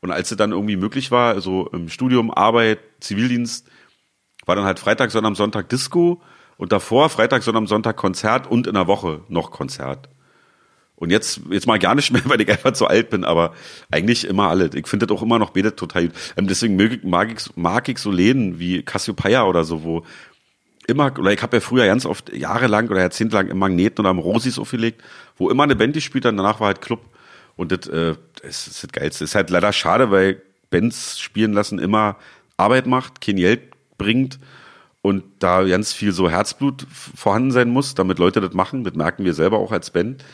Und als es dann irgendwie möglich war, so im Studium, Arbeit, Zivildienst, war dann halt Freitag, sondern am Sonntag Disco und davor Freitag, am Sonntag Konzert und in der Woche noch Konzert. Und jetzt, jetzt mal gar nicht mehr, *laughs* weil ich einfach zu alt bin, aber eigentlich immer alle. Ich finde das auch immer noch betet total gut. Ähm, deswegen mag ich, mag ich, mag ich so Läden wie Cassiopeia oder so, wo immer, oder ich habe ja früher ganz oft jahrelang oder jahrzehntelang im Magneten oder am Rosis aufgelegt, wo immer eine Band gespielt hat, danach war halt Club. Und das, äh, das ist das Geilste. Ist halt leider schade, weil Bands spielen lassen immer Arbeit macht, kein Geld bringt und da ganz viel so Herzblut vorhanden sein muss, damit Leute das machen. Das merken wir selber auch als Band.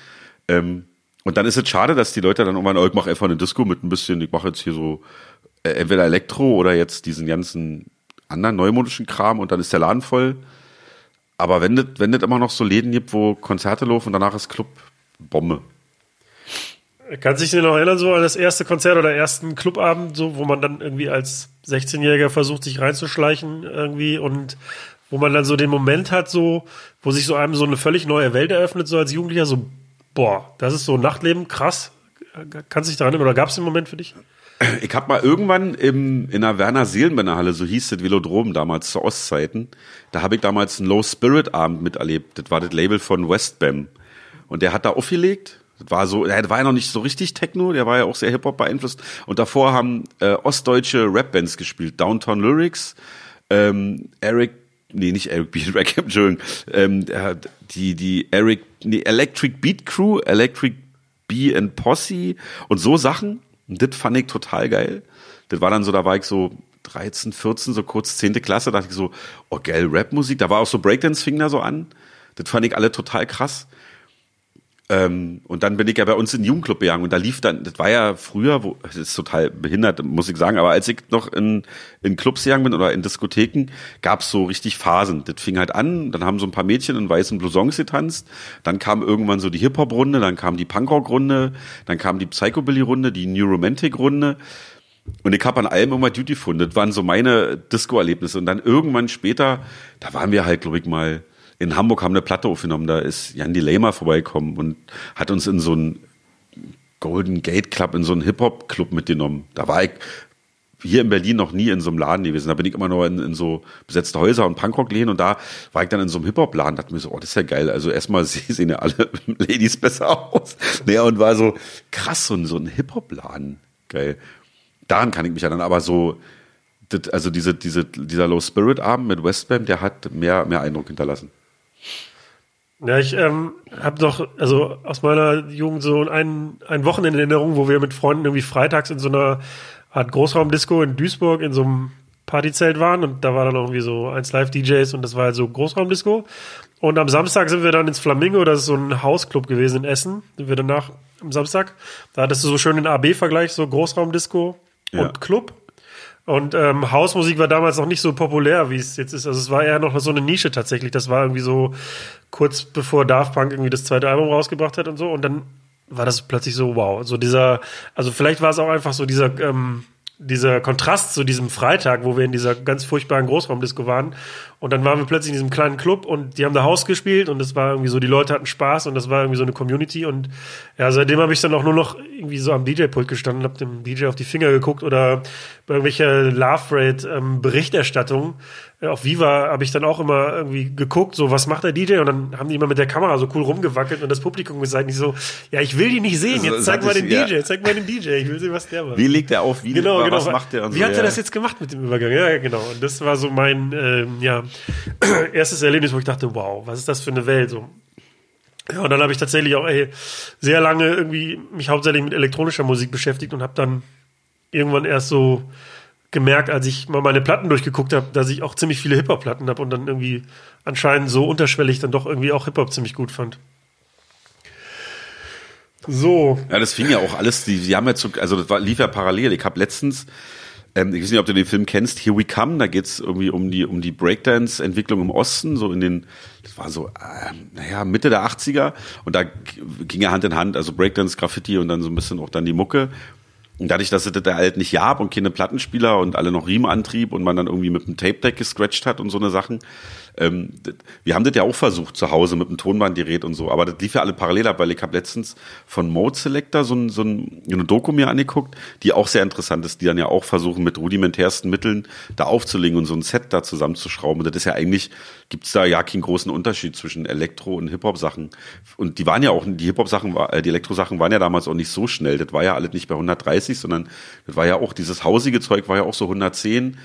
Ähm, und dann ist es schade, dass die Leute dann irgendwann, oh, ich mache einfach eine Disco mit ein bisschen, ich mache jetzt hier so äh, entweder Elektro oder jetzt diesen ganzen anderen neumodischen Kram und dann ist der Laden voll. Aber wenn das, wenn das immer noch so Läden gibt, wo Konzerte laufen und danach ist Club, Bombe. Kannst du dich noch erinnern, so an das erste Konzert oder ersten Clubabend, so, wo man dann irgendwie als 16-Jähriger versucht, sich reinzuschleichen irgendwie und wo man dann so den Moment hat, so, wo sich so einem so eine völlig neue Welt eröffnet, so als Jugendlicher, so, boah, das ist so Nachtleben, krass. Kannst du dich daran erinnern oder gab es den Moment für dich? Ich habe mal irgendwann im, in der Werner Seelenbänner Halle, so hieß das Velodrom damals zu Ostzeiten, da habe ich damals einen Low Spirit Abend miterlebt. Das war das Label von Westbam. Und der hat da aufgelegt. War so, der war ja noch nicht so richtig Techno, der war ja auch sehr Hip-Hop beeinflusst. Und davor haben äh, ostdeutsche Rap-Bands gespielt. Downtown Lyrics, ähm, Eric, nee, nicht Eric Beat *laughs* Rack, Entschuldigung, ähm, die, die Eric, nee, Electric Beat Crew, Electric B and Posse und so Sachen. Und das fand ich total geil. Das war dann so, da war ich so 13, 14, so kurz 10. Klasse, dachte ich so, oh geil, Rap-Musik. Da war auch so Breakdance fing da so an. Das fand ich alle total krass. Ähm, und dann bin ich ja bei uns in den Jugendclub gegangen und da lief dann, das war ja früher, wo, das ist total behindert, muss ich sagen, aber als ich noch in, in Clubs gegangen bin oder in Diskotheken, gab's so richtig Phasen. Das fing halt an, dann haben so ein paar Mädchen in weißen Blousons getanzt, dann kam irgendwann so die Hip-Hop-Runde, dann kam die Punkrock-Runde, dann kam die Psychobilly-Runde, die New Romantic-Runde. Und ich habe an allem immer Duty gefunden. Das waren so meine Disco-Erlebnisse. Und dann irgendwann später, da waren wir halt, glaube ich, mal in Hamburg haben eine Platte aufgenommen, da ist Jan Lehmer vorbeikommen und hat uns in so einen Golden Gate Club, in so einen Hip-Hop-Club mitgenommen. Da war ich hier in Berlin noch nie in so einem Laden gewesen. Da bin ich immer nur in, in so besetzte Häuser und Punkrock-Läden und da war ich dann in so einem Hip-Hop-Laden, dachte mir so, oh, das ist ja geil. Also erstmal *laughs* sehen ja alle *laughs* Ladies besser aus. Naja, und war so krass, so ein, so ein Hip-Hop-Laden. Geil. Daran kann ich mich dann aber so, also diese, diese, dieser Low Spirit Abend mit Westbam, der hat mehr, mehr Eindruck hinterlassen. Ja, ich ähm, habe doch, also aus meiner Jugend so ein, ein Wochenende in Erinnerung, wo wir mit Freunden irgendwie freitags in so einer Art Großraumdisco in Duisburg in so einem Partyzelt waren und da war dann irgendwie so eins Live-DJs und das war halt so Großraumdisco. Und am Samstag sind wir dann ins Flamingo, das ist so ein Hausclub gewesen in Essen, sind wir danach am Samstag. Da hattest du so schön den AB-Vergleich, so Großraumdisco ja. und Club. Und ähm, Hausmusik war damals noch nicht so populär, wie es jetzt ist. Also es war eher noch so eine Nische tatsächlich. Das war irgendwie so kurz bevor Daft Punk irgendwie das zweite Album rausgebracht hat und so. Und dann war das plötzlich so, wow. So dieser, also vielleicht war es auch einfach so dieser, ähm, dieser Kontrast zu diesem Freitag, wo wir in dieser ganz furchtbaren Großraumdisco waren. Und dann waren wir plötzlich in diesem kleinen Club und die haben da Haus gespielt und es war irgendwie so, die Leute hatten Spaß und das war irgendwie so eine Community. Und ja, seitdem habe ich dann auch nur noch irgendwie so am DJ-Pult gestanden, habe dem DJ auf die Finger geguckt oder bei irgendwelcher Love Rate-Berichterstattung. Auf Viva habe ich dann auch immer irgendwie geguckt, so was macht der DJ und dann haben die immer mit der Kamera so cool rumgewackelt und das Publikum gesagt, nicht so, ja, ich will die nicht sehen, jetzt zeig mal den DJ, zeig mal den DJ, ich will sehen, was der macht. Wie legt er auf, wie genau, genau. was macht der und Wie so, hat er ja. das jetzt gemacht mit dem Übergang? Ja, genau. Und das war so mein ähm, ja, *clears throat* erstes Erlebnis, wo ich dachte, wow, was ist das für eine Welt? So, ja, und dann habe ich tatsächlich auch ey, sehr lange irgendwie mich hauptsächlich mit elektronischer Musik beschäftigt und habe dann irgendwann erst so gemerkt, als ich mal meine Platten durchgeguckt habe, dass ich auch ziemlich viele Hip-Hop-Platten habe und dann irgendwie anscheinend so unterschwellig dann doch irgendwie auch Hip-Hop ziemlich gut fand. So. Ja, das fing ja auch alles, die, die haben ja zu, also das war, lief ja parallel. Ich habe letztens, ähm, ich weiß nicht, ob du den Film kennst, Here We Come, da geht's irgendwie um die, um die Breakdance-Entwicklung im Osten, so in den, das war so, äh, naja, Mitte der 80er und da ging ja Hand in Hand, also Breakdance, Graffiti und dann so ein bisschen auch dann die Mucke. Und dadurch, dass es das halt nicht gab und keine Plattenspieler und alle noch Riemenantrieb und man dann irgendwie mit einem Tape-Deck gescratcht hat und so eine Sachen. Ähm, wir haben das ja auch versucht zu Hause mit einem Tonbandgerät und so, aber das lief ja alle parallel ab, weil ich habe letztens von Mode Selector so, ein, so ein, eine Doku mir angeguckt, die auch sehr interessant ist, die dann ja auch versuchen mit rudimentärsten Mitteln da aufzulegen und so ein Set da zusammenzuschrauben. Und das ist ja eigentlich gibt's da ja keinen großen Unterschied zwischen Elektro- und Hip-Hop-Sachen. Und die waren ja auch, die Hip-Hop-Sachen, äh, die Elektro-Sachen waren ja damals auch nicht so schnell. Das war ja alles nicht bei 130, sondern das war ja auch, dieses hausige Zeug war ja auch so 110.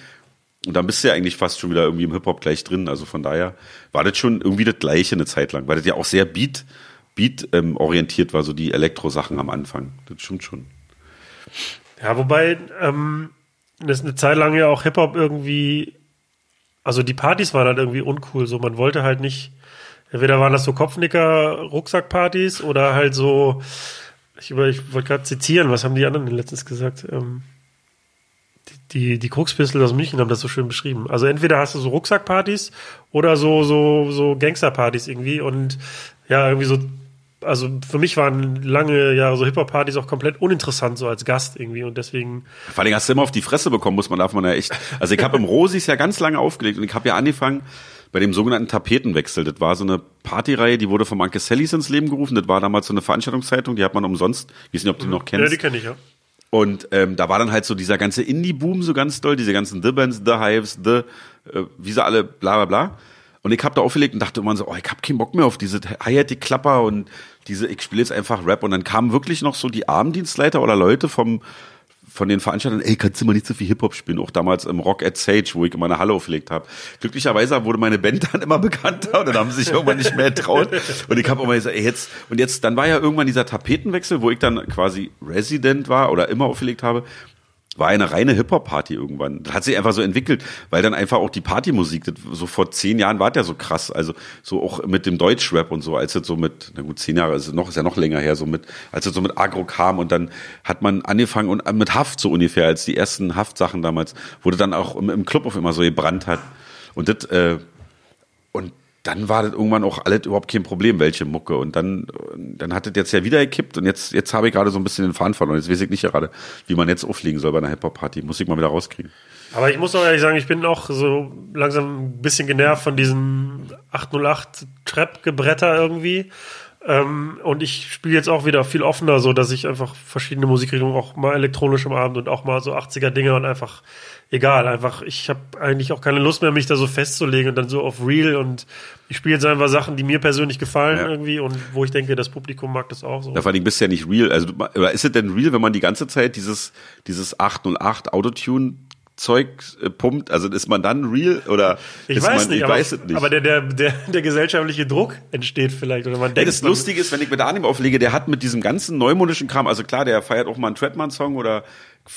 Und dann bist du ja eigentlich fast schon wieder irgendwie im Hip-Hop gleich drin. Also von daher war das schon irgendwie das Gleiche eine Zeit lang, weil das ja auch sehr Beat, Beat ähm, orientiert war, so die Elektro-Sachen am Anfang. Das stimmt schon. Ja, wobei ähm, das eine Zeit lang ja auch Hip-Hop irgendwie, also die Partys waren halt irgendwie uncool. So, man wollte halt nicht, entweder waren das so Kopfnicker-Rucksackpartys oder halt so, ich, ich wollte gerade zitieren, was haben die anderen letztens gesagt? Ähm, die, die Crux Pistols aus München haben das so schön beschrieben. Also entweder hast du so Rucksackpartys oder so, so, so Gangsterpartys irgendwie und ja, irgendwie so, also für mich waren lange Jahre so Hip-Hop-Partys auch komplett uninteressant, so als Gast irgendwie und deswegen, Vor allem hast du immer auf die Fresse bekommen, muss man, darf man ja echt. Also ich habe im Rosis ja ganz lange aufgelegt und ich habe ja angefangen bei dem sogenannten Tapetenwechsel. Das war so eine Partyreihe, die wurde vom Anke Sallys ins Leben gerufen. Das war damals so eine Veranstaltungszeitung, die hat man umsonst. Ich weiß nicht, ob du die noch ja, kennst. die kenne ich ja. Und ähm, da war dann halt so dieser ganze Indie-Boom so ganz doll, diese ganzen The Bands, The Hives, The, äh, wie sie alle, bla bla bla. Und ich habe da aufgelegt und dachte immer so, oh, ich hab keinen Bock mehr auf diese Hi-Hat-Klapper und diese, ich spiele jetzt einfach Rap. Und dann kamen wirklich noch so die Abenddienstleiter oder Leute vom von den Veranstaltern, ey, kannst du mal nicht so viel Hip-Hop spielen? Auch damals im Rock at Sage, wo ich immer eine Halle aufgelegt habe. Glücklicherweise wurde meine Band *laughs* dann immer bekannter und dann haben sie sich irgendwann nicht mehr getraut. Und ich habe immer gesagt, ey, jetzt, und jetzt, dann war ja irgendwann dieser Tapetenwechsel, wo ich dann quasi Resident war oder immer aufgelegt habe war eine reine Hip-Hop-Party irgendwann. Das hat sich einfach so entwickelt, weil dann einfach auch die Partymusik, das, so vor zehn Jahren war der so krass, also so auch mit dem Deutschrap und so, als es so mit, na gut, zehn Jahre, also noch, ist ja noch länger her, so mit, als es so mit Agro kam und dann hat man angefangen und äh, mit Haft so ungefähr, als die ersten Haft-Sachen damals, wurde dann auch im, im Club auf immer so gebrannt hat. Und das, äh, und dann war das irgendwann auch alles überhaupt kein Problem, welche Mucke. Und dann, dann hat das jetzt ja wieder gekippt und jetzt, jetzt habe ich gerade so ein bisschen den Faden verloren. Jetzt weiß ich nicht gerade, wie man jetzt auflegen soll bei einer Hip-Hop-Party. Muss ich mal wieder rauskriegen. Aber ich muss auch ehrlich sagen, ich bin auch so langsam ein bisschen genervt von diesen 808 Trap-Gebretter irgendwie. Ähm, und ich spiele jetzt auch wieder viel offener, so dass ich einfach verschiedene Musikrichtungen auch mal elektronisch am Abend und auch mal so 80er Dinge und einfach egal, einfach ich habe eigentlich auch keine Lust mehr, mich da so festzulegen und dann so auf Real und ich spiele jetzt einfach Sachen, die mir persönlich gefallen Ja. irgendwie und wo ich denke, das Publikum mag das auch so. Ja, vor allem bist du ja nicht real. Also, oder ist es denn real, wenn man die ganze Zeit dieses, dieses 808 Autotune Zeug äh, pumpt? Also ist man dann real oder Ich ist weiß man, nicht, ich aber, weiß es nicht. aber der, der, der, der gesellschaftliche Druck entsteht vielleicht oder man Ja, denkt, das man- Lustige ist, wenn ich mir da Anime auflege, der hat mit diesem ganzen neumodischen Kram, also klar, der feiert auch mal einen Treadman-Song oder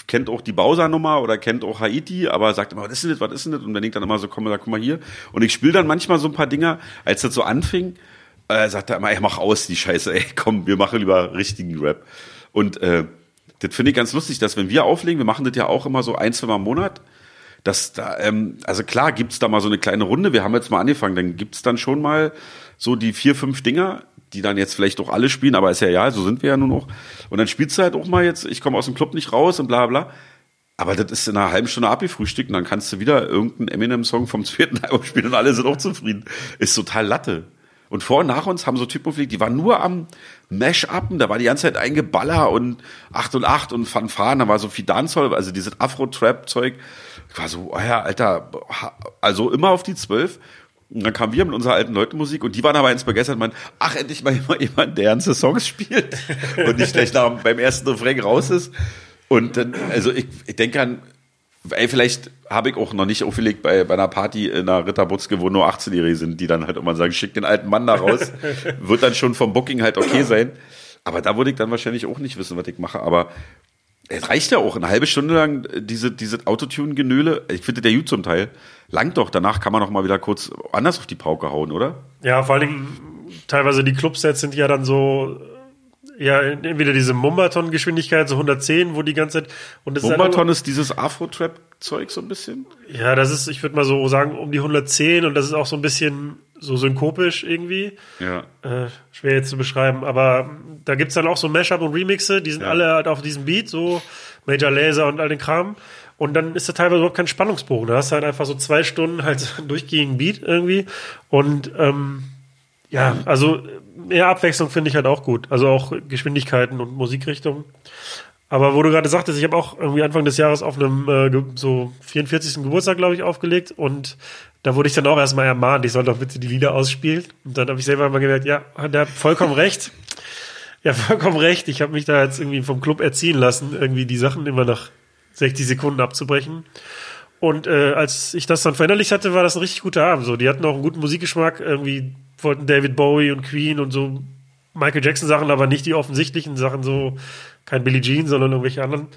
kennt auch die Bowser-Nummer oder kennt auch Haiti, aber sagt immer, was ist denn das, was ist denn das? Und wenn ich dann immer so komme, sag, guck mal hier. Und ich spiele dann manchmal so ein paar Dinger, als das so anfing, äh, sagt er immer, ey, mach aus die Scheiße, ey, komm, wir machen lieber richtigen Rap. Und äh, das finde ich ganz lustig, dass wenn wir auflegen, wir machen das ja auch immer so ein, zwei Mal im Monat, dass da, ähm, also klar gibt's da mal so eine kleine Runde, wir haben jetzt mal angefangen, dann gibt's dann schon mal so die vier, fünf Dinger, die dann jetzt vielleicht auch alle spielen, aber ist ja ja, so sind wir ja nun auch. Und dann spielst du halt auch mal jetzt, ich komme aus dem Club nicht raus und bla bla. Aber das ist in einer halben Stunde abgefrühstückt und dann kannst du wieder irgendeinen Eminem-Song vom zweiten Album spielen und alle sind auch zufrieden. Ist total Latte. Und vor und nach uns haben so Typen aufgelegt, die waren nur am Mash-Upen, da war die ganze Zeit ein Geballer und 8 und 8 und Fanfaren, da war so viel Dancehall, also dieses Afro-Trap-Zeug. Ich war so, oh ja, Alter, also immer auf die 12. Und dann kamen wir mit unserer alten Leute-Musik und die waren aber eins begeistert und meinten, ach, endlich mal jemand, jemand, der ganze Songs spielt *laughs* und nicht gleich nach, beim ersten Refrain raus ist. Und dann, also ich, ich denke an, ey, vielleicht habe ich auch noch nicht aufgelegt bei, bei einer Party in einer Ritterbutzke, wo nur 18-Jährige sind, die dann halt immer sagen, schick den alten Mann da raus. *laughs* Wird dann schon vom Booking halt okay sein. Aber da würde ich dann wahrscheinlich auch nicht wissen, was ich mache. Aber es reicht ja auch, eine halbe Stunde lang äh, diese, diese Autotune-Genöle. Ich finde der gut zum Teil. Langt doch. Danach kann man noch mal wieder kurz anders auf die Pauke hauen, oder? Ja, vor allen Dingen teilweise die Clubsets sind ja dann so, ja, entweder diese Mumbaton-Geschwindigkeit, so 110, wo die ganze Zeit. Und das ist Bomberton dann, ist dieses Afro-Trap-Zeug so ein bisschen. Ja, das ist, ich würde mal so sagen, um die 110 und das ist auch so ein bisschen so synkopisch irgendwie. Ja. Äh, schwer jetzt zu beschreiben, aber da gibt's dann auch so Mashup und Remixe, die sind Ja. alle halt auf diesem Beat, so Major Laser und all den Kram. Und dann ist da teilweise überhaupt kein Spannungsbogen. Da hast du halt einfach so zwei Stunden halt *laughs* durchgehenden Beat irgendwie. Und ähm, ja, also mehr Abwechslung finde ich halt auch gut. Also auch Geschwindigkeiten und Musikrichtungen. Aber wo du gerade sagtest, ich habe auch irgendwie Anfang des Jahres auf einem äh, so 44. Geburtstag, glaube ich, aufgelegt und da wurde ich dann auch erstmal ermahnt, ich soll doch bitte die Lieder ausspielen. Und dann habe ich selber mal gemerkt, ja, hat vollkommen recht. Ja, vollkommen recht. Ich habe mich da jetzt irgendwie vom Club erziehen lassen, irgendwie die Sachen immer nach 60 Sekunden abzubrechen. Und äh, als ich das dann verinnerlicht hatte, war das ein richtig guter Abend. So, die hatten auch einen guten Musikgeschmack. Irgendwie wollten David Bowie und Queen und so Michael Jackson Sachen, aber nicht die offensichtlichen Sachen, so kein Billie Jean, sondern irgendwelche anderen.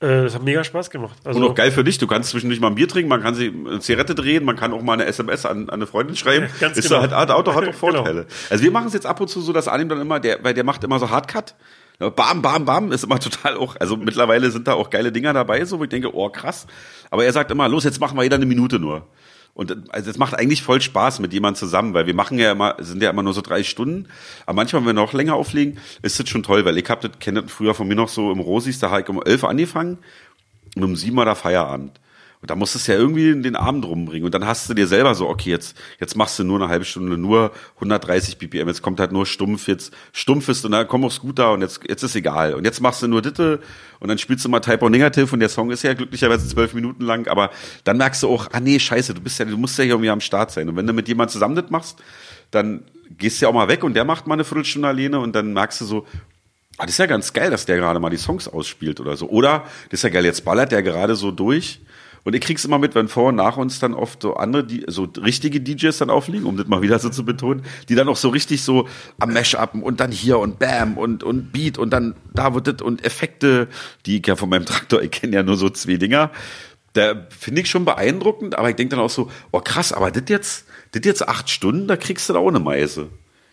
Äh, das hat mega Spaß gemacht. Also, Und auch geil für dich, du kannst zwischendurch mal ein Bier trinken, man kann sich eine Zigarette drehen, man kann auch mal eine SMS an, an eine Freundin schreiben. Ja, ganz ist genau. halt, hat, Auto hat auch *laughs* Genau. Vorteile. Also wir machen es jetzt ab und zu so, dass Anim dann immer, der, weil der macht immer so Hardcut. Bam, bam, bam, ist immer *laughs* total auch, also mittlerweile sind da auch geile Dinger dabei, so, wo ich denke, oh krass. Aber er sagt immer, los, jetzt machen wir jeder eine Minute nur. Und also es macht eigentlich voll Spaß mit jemandem zusammen, weil wir machen ja immer, sind ja immer nur so drei Stunden. Aber manchmal, wenn wir noch länger auflegen, ist das schon toll, weil ich hab das, kenne das früher von mir noch so im Rosis, da habe ich um elf angefangen und um sieben war da Feierabend. Und da musst du es ja irgendwie in den Abend rumbringen. Und dann hast du dir selber so, okay, jetzt, jetzt machst du nur eine halbe Stunde, nur 130 BPM, jetzt kommt halt nur stumpf, jetzt stumpf ist und dann komm auf Scooter und jetzt, jetzt ist egal. Und jetzt machst du nur Ditte und dann spielst du mal Typo Negative und der Song ist ja glücklicherweise zwölf Minuten lang, aber dann merkst du auch, ah nee, scheiße, du bist ja, du musst ja hier irgendwie am Start sein. Und wenn du mit jemandem zusammen das machst, dann gehst du ja auch mal weg und der macht mal eine Viertelstunde alleine und dann merkst du so, Ah, das ist ja ganz geil, dass der gerade mal die Songs ausspielt oder so. Oder, das ist ja geil, jetzt ballert der gerade so durch. Und ich krieg's immer mit, wenn vor und nach uns dann oft so andere, so richtige DJs dann aufliegen, um das mal wieder so zu betonen, die dann auch so richtig so am Mash-upen und dann hier und Bam und, und Beat und dann da wird das und Effekte, die ich ja von meinem Traktor, ich kenne ja nur so zwei Dinger. Da finde ich schon beeindruckend, aber ich denke dann auch so, oh krass, aber das jetzt, das jetzt acht Stunden, da kriegst du da auch eine Meise.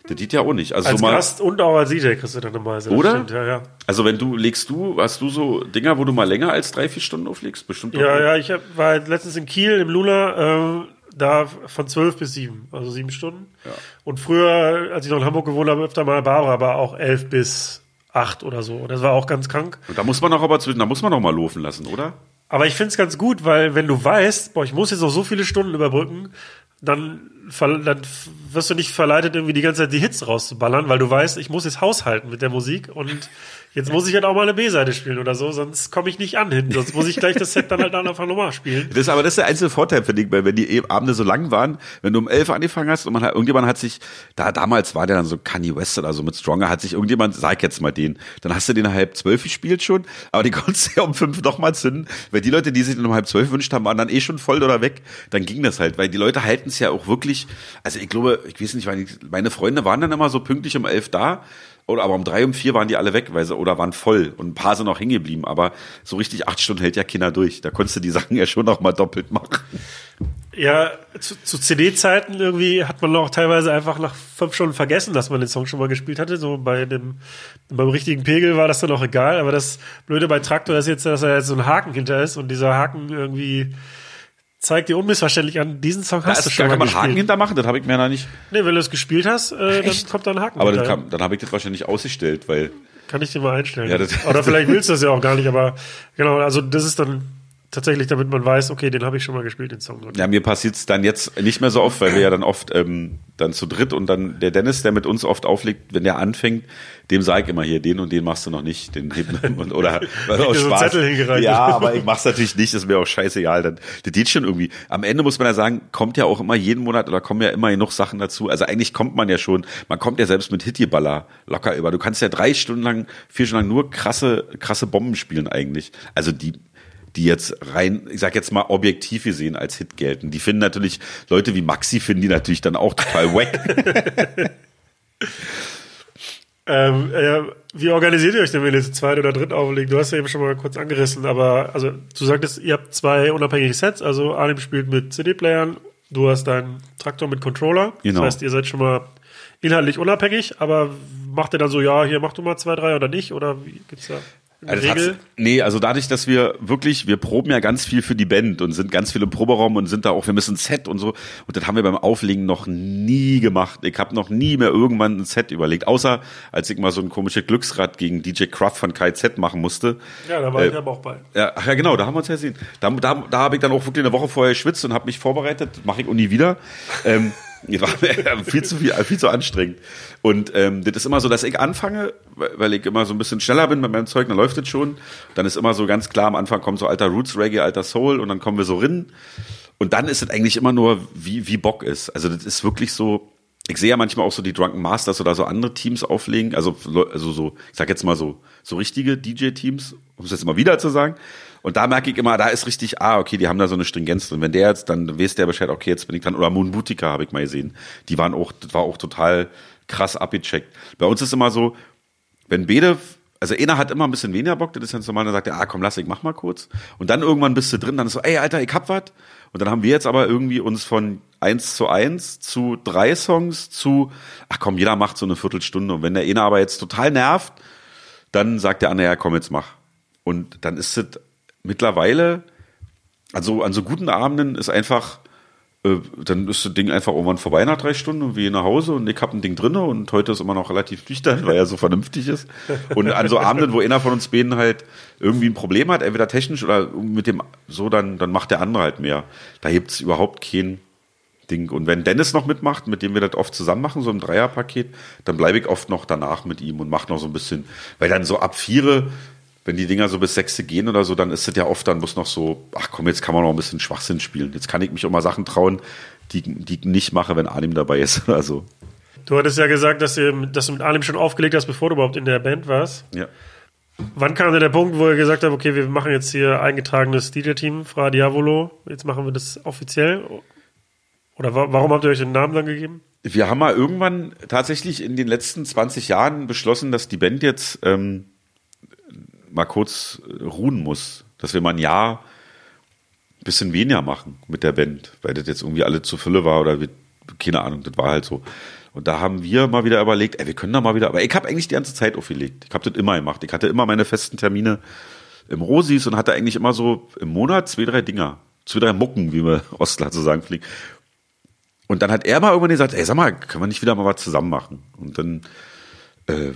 Das geht ja auch nicht. Also als so mal, Gast und auch als DJ kriegst du dann eine Meise. Oder? Stimmt, ja, ja. Also wenn du legst du, hast du so Dinger, wo du mal länger als drei, vier Stunden auflegst? Bestimmt auch. Ja, ja, ich hab, war halt letztens in Kiel im Luna, äh, da von zwölf bis sieben, also sieben Stunden. Ja. Und früher, als ich noch in Hamburg gewohnt habe, öfter mal Barbara, aber auch elf bis acht oder so. Und das war auch ganz krank. Und da muss man auch aber zwischen, da muss man auch mal laufen lassen, oder? Aber ich find's ganz gut, weil wenn du weißt, boah, ich muss jetzt noch so viele Stunden überbrücken, dann, dann wirst du nicht verleitet, irgendwie die ganze Zeit die Hits rauszuballern, weil du weißt, ich muss jetzt haushalten mit der Musik und jetzt muss ich halt auch mal eine B-Seite spielen oder so, sonst komme ich nicht an hin. Sonst muss ich gleich das Set dann halt einfach nochmal spielen. Das ist aber das ist der einzige Vorteil, finde ich, weil wenn die Abende so lang waren, wenn du um elf angefangen hast und man hat, irgendjemand hat sich, da damals war der dann so Kanye West oder so mit Stronger, hat sich irgendjemand, sag jetzt mal den, dann hast du den halb zwölf gespielt schon, aber die *laughs* konntest du ja um fünf nochmal zünden, weil die Leute, die sich den um halb zwölf wünscht haben, waren dann eh schon voll oder weg, dann ging das halt, weil die Leute halten es ja auch wirklich, also ich glaube, ich weiß nicht, meine Freunde waren dann immer so pünktlich um elf da, oder aber um drei, um vier waren die alle weg, weil sie, oder waren voll und ein paar sind noch hängen geblieben, aber so richtig acht Stunden hält ja keiner durch. Da konntest du die Sachen ja schon noch mal doppelt machen. Ja, zu, zu CD-Zeiten irgendwie hat man auch teilweise einfach nach fünf Stunden vergessen, dass man den Song schon mal gespielt hatte. So bei dem, beim richtigen Pegel war das dann auch egal. Aber das Blöde bei Traktor ist jetzt, dass er jetzt so ein Haken hinter ist und dieser Haken irgendwie zeigt dir unmissverständlich an, diesen Song Da hast du ist, schon da kann man gespielt. Haken hintermachen, das habe ich mir noch nicht. Nee, wenn du es gespielt hast, äh, dann kommt da ein Haken Aber hinterher. kam, dann habe ich das wahrscheinlich ausgestellt, weil Kann ich dir mal einstellen. Ja, das- Oder vielleicht *laughs* willst du das ja auch gar nicht, aber genau, also das ist dann tatsächlich, damit man weiß, okay, den habe ich schon mal gespielt, den Song. ja, mir passiert's dann jetzt nicht mehr so oft, weil wir ja dann oft ähm, dann zu dritt und dann der Dennis, der mit uns oft auflegt, wenn der anfängt, dem sage ich immer hier, den und den machst du noch nicht, den *laughs* und oder dir *laughs* so einen Zettel hingereicht. Ja, aber ich mach's natürlich nicht, ist mir auch scheißegal. Dann, das geht schon irgendwie. Am Ende muss man ja sagen, kommt ja auch immer jeden Monat oder kommen ja immer genug Sachen dazu. Also eigentlich kommt man ja schon, man kommt ja selbst mit Hitjeballer locker über. Du kannst ja drei Stunden lang, vier Stunden lang nur krasse, krasse Bomben spielen eigentlich. Also die, die jetzt rein, ich sag jetzt mal objektiv gesehen als Hit gelten. Die finden natürlich, Leute wie Maxi finden die natürlich dann auch total wack. *laughs* Ähm, äh, wie organisiert ihr euch denn, wenn ihr zu zweit oder dritt auflegt? Du hast ja eben schon mal kurz angerissen, aber also du sagtest, ihr habt zwei unabhängige Sets, also Arnim spielt mit CD-Playern, du hast deinen Traktor mit Controller. Genau. Das heißt, ihr seid schon mal inhaltlich unabhängig, aber macht ihr dann so, ja, hier mach du mal zwei, drei oder nicht? Oder wie gibt's da Also Regel? nee, also dadurch, dass wir wirklich, wir proben ja ganz viel für die Band und sind ganz viel im Proberaum und sind da auch, wir müssen ein Set und so. Und das haben wir beim Auflegen noch nie gemacht. Ich habe noch nie mehr irgendwann ein Set überlegt, außer als ich mal so ein komisches Glücksrad gegen DJ Craft von KZ machen musste. Ja, da war Äh, ich aber auch bei. Ja, ach ja, genau, da haben wir uns ja gesehen. Da, da, da habe ich dann auch wirklich eine Woche vorher geschwitzt und habe mich vorbereitet. Mache ich auch nie wieder. Ähm, *laughs* war mir viel zu viel, viel zu anstrengend. Und ähm, das ist immer so, dass ich anfange, weil ich immer so ein bisschen schneller bin mit meinem Zeug, dann läuft das schon. Dann ist immer so ganz klar, am Anfang kommt so alter Roots Reggae, alter Soul und dann kommen wir so rin. Und dann ist es eigentlich immer nur, wie, wie Bock ist. Also das ist wirklich so, ich sehe ja manchmal auch so die Drunken Masters oder so andere Teams auflegen, also, also so, ich sag jetzt mal so, so richtige DJ-Teams, um es jetzt mal wieder zu sagen. Und da merke ich immer, da ist richtig, ah, okay, die haben da so eine Stringenz drin. Wenn der jetzt, dann weiß der Bescheid, okay, jetzt bin ich dran. Oder Moon Boutica habe ich mal gesehen. Die waren auch, das war auch total krass abgecheckt. Bei uns ist immer so, wenn Bede, also einer hat immer ein bisschen weniger Bock, das ist ganz normal, dann sagt er, ah, komm, lass ich, mach mal kurz. Und dann irgendwann bist du drin, dann ist so, ey, Alter, ich hab was. Und dann haben wir jetzt aber irgendwie uns von eins zu eins zu drei Songs zu, ach komm, jeder macht so eine Viertelstunde. Und wenn der eine aber jetzt total nervt, dann sagt der andere, ja, komm, jetzt mach. Und dann ist es mittlerweile, also an so guten Abenden ist einfach, äh, dann ist das Ding einfach irgendwann vorbei nach drei Stunden und wir gehen nach Hause und ich hab ein Ding drinne und heute ist immer noch relativ nüchtern, weil er so vernünftig ist. Und an so Abenden, wo einer von uns beiden halt irgendwie ein Problem hat, entweder technisch oder mit dem so, dann, dann macht der andere halt mehr. Da gibt's überhaupt kein Ding. Und wenn Dennis noch mitmacht, mit dem wir das oft zusammen machen, so im Dreierpaket, dann bleibe ich oft noch danach mit ihm und mache noch so ein bisschen, weil dann so ab viere wenn die Dinger so bis sechste gehen oder so, dann ist es ja oft, dann muss noch so, ach komm, jetzt kann man noch ein bisschen Schwachsinn spielen. Jetzt kann ich mich auch mal Sachen trauen, die, die ich nicht mache, wenn Arnim dabei ist. *laughs* Also. Du hattest ja gesagt, dass du, dass du mit Arnim schon aufgelegt hast, bevor du überhaupt in der Band warst. Ja. Wann kam denn der Punkt, wo ihr gesagt habt, okay, wir machen jetzt hier eingetragenes DJ-Team, Fra Diavolo, jetzt machen wir das offiziell? Oder wa warum habt ihr euch den Namen dann gegeben? Wir haben mal irgendwann tatsächlich in den letzten 20 Jahren beschlossen, dass die Band jetzt ähm, mal kurz ruhen muss, dass wir mal ein Jahr ein bisschen weniger machen mit der Band, weil das jetzt irgendwie alle zu Fülle war oder wir, keine Ahnung, das war halt so. Und da haben wir mal wieder überlegt, ey, wir können da mal wieder, aber ich habe eigentlich die ganze Zeit aufgelegt. Ich habe das immer gemacht. Ich hatte immer meine festen Termine im Rosis und hatte eigentlich immer so im Monat zwei, drei Dinger, zwei, drei Mucken, wie wir *laughs* Ostler zu sagen fliegen. Und dann hat er mal irgendwann gesagt, ey, sag mal, können wir nicht wieder mal was zusammen machen? Und dann äh,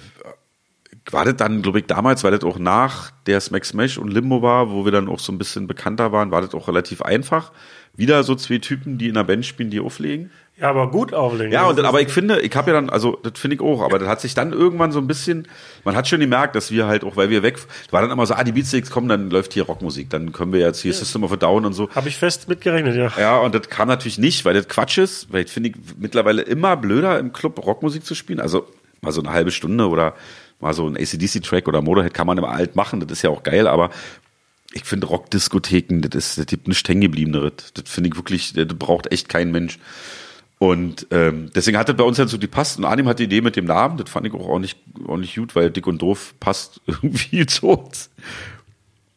war das dann, glaube ich, damals, weil das auch nach der Smack Smash und Limbo war, wo wir dann auch so ein bisschen bekannter waren, war das auch relativ einfach. Wieder so zwei Typen, die in der Band spielen, die auflegen. Ja, aber gut auflegen. Ja, und dann, aber ich finde, ich habe ja dann, also das finde ich auch, aber das hat sich dann irgendwann so ein bisschen, man hat schon gemerkt, dass wir halt auch, weil wir weg, war dann immer so, ah, die Beatsticks kommen, dann läuft hier Rockmusik, dann können wir jetzt hier ja. System of a Down und so. Habe ich fest mitgerechnet, ja. Ja, und das kam natürlich nicht, weil das Quatsch ist, weil ich finde ich mittlerweile immer blöder im Club Rockmusik zu spielen, also mal so eine halbe Stunde oder mal so ein ACDC-Track oder Motorhead kann man immer alt machen, das ist ja auch geil, aber ich finde Rockdiskotheken, das ist, das gibt nicht hängen geblieben, das, das finde ich wirklich, das braucht echt kein Mensch. Und ähm, deswegen hat das bei uns dann so die passt. Und Anim hat die Idee mit dem Namen, das fand ich auch, nicht, auch gut, weil dick und doof passt *laughs* irgendwie zu uns.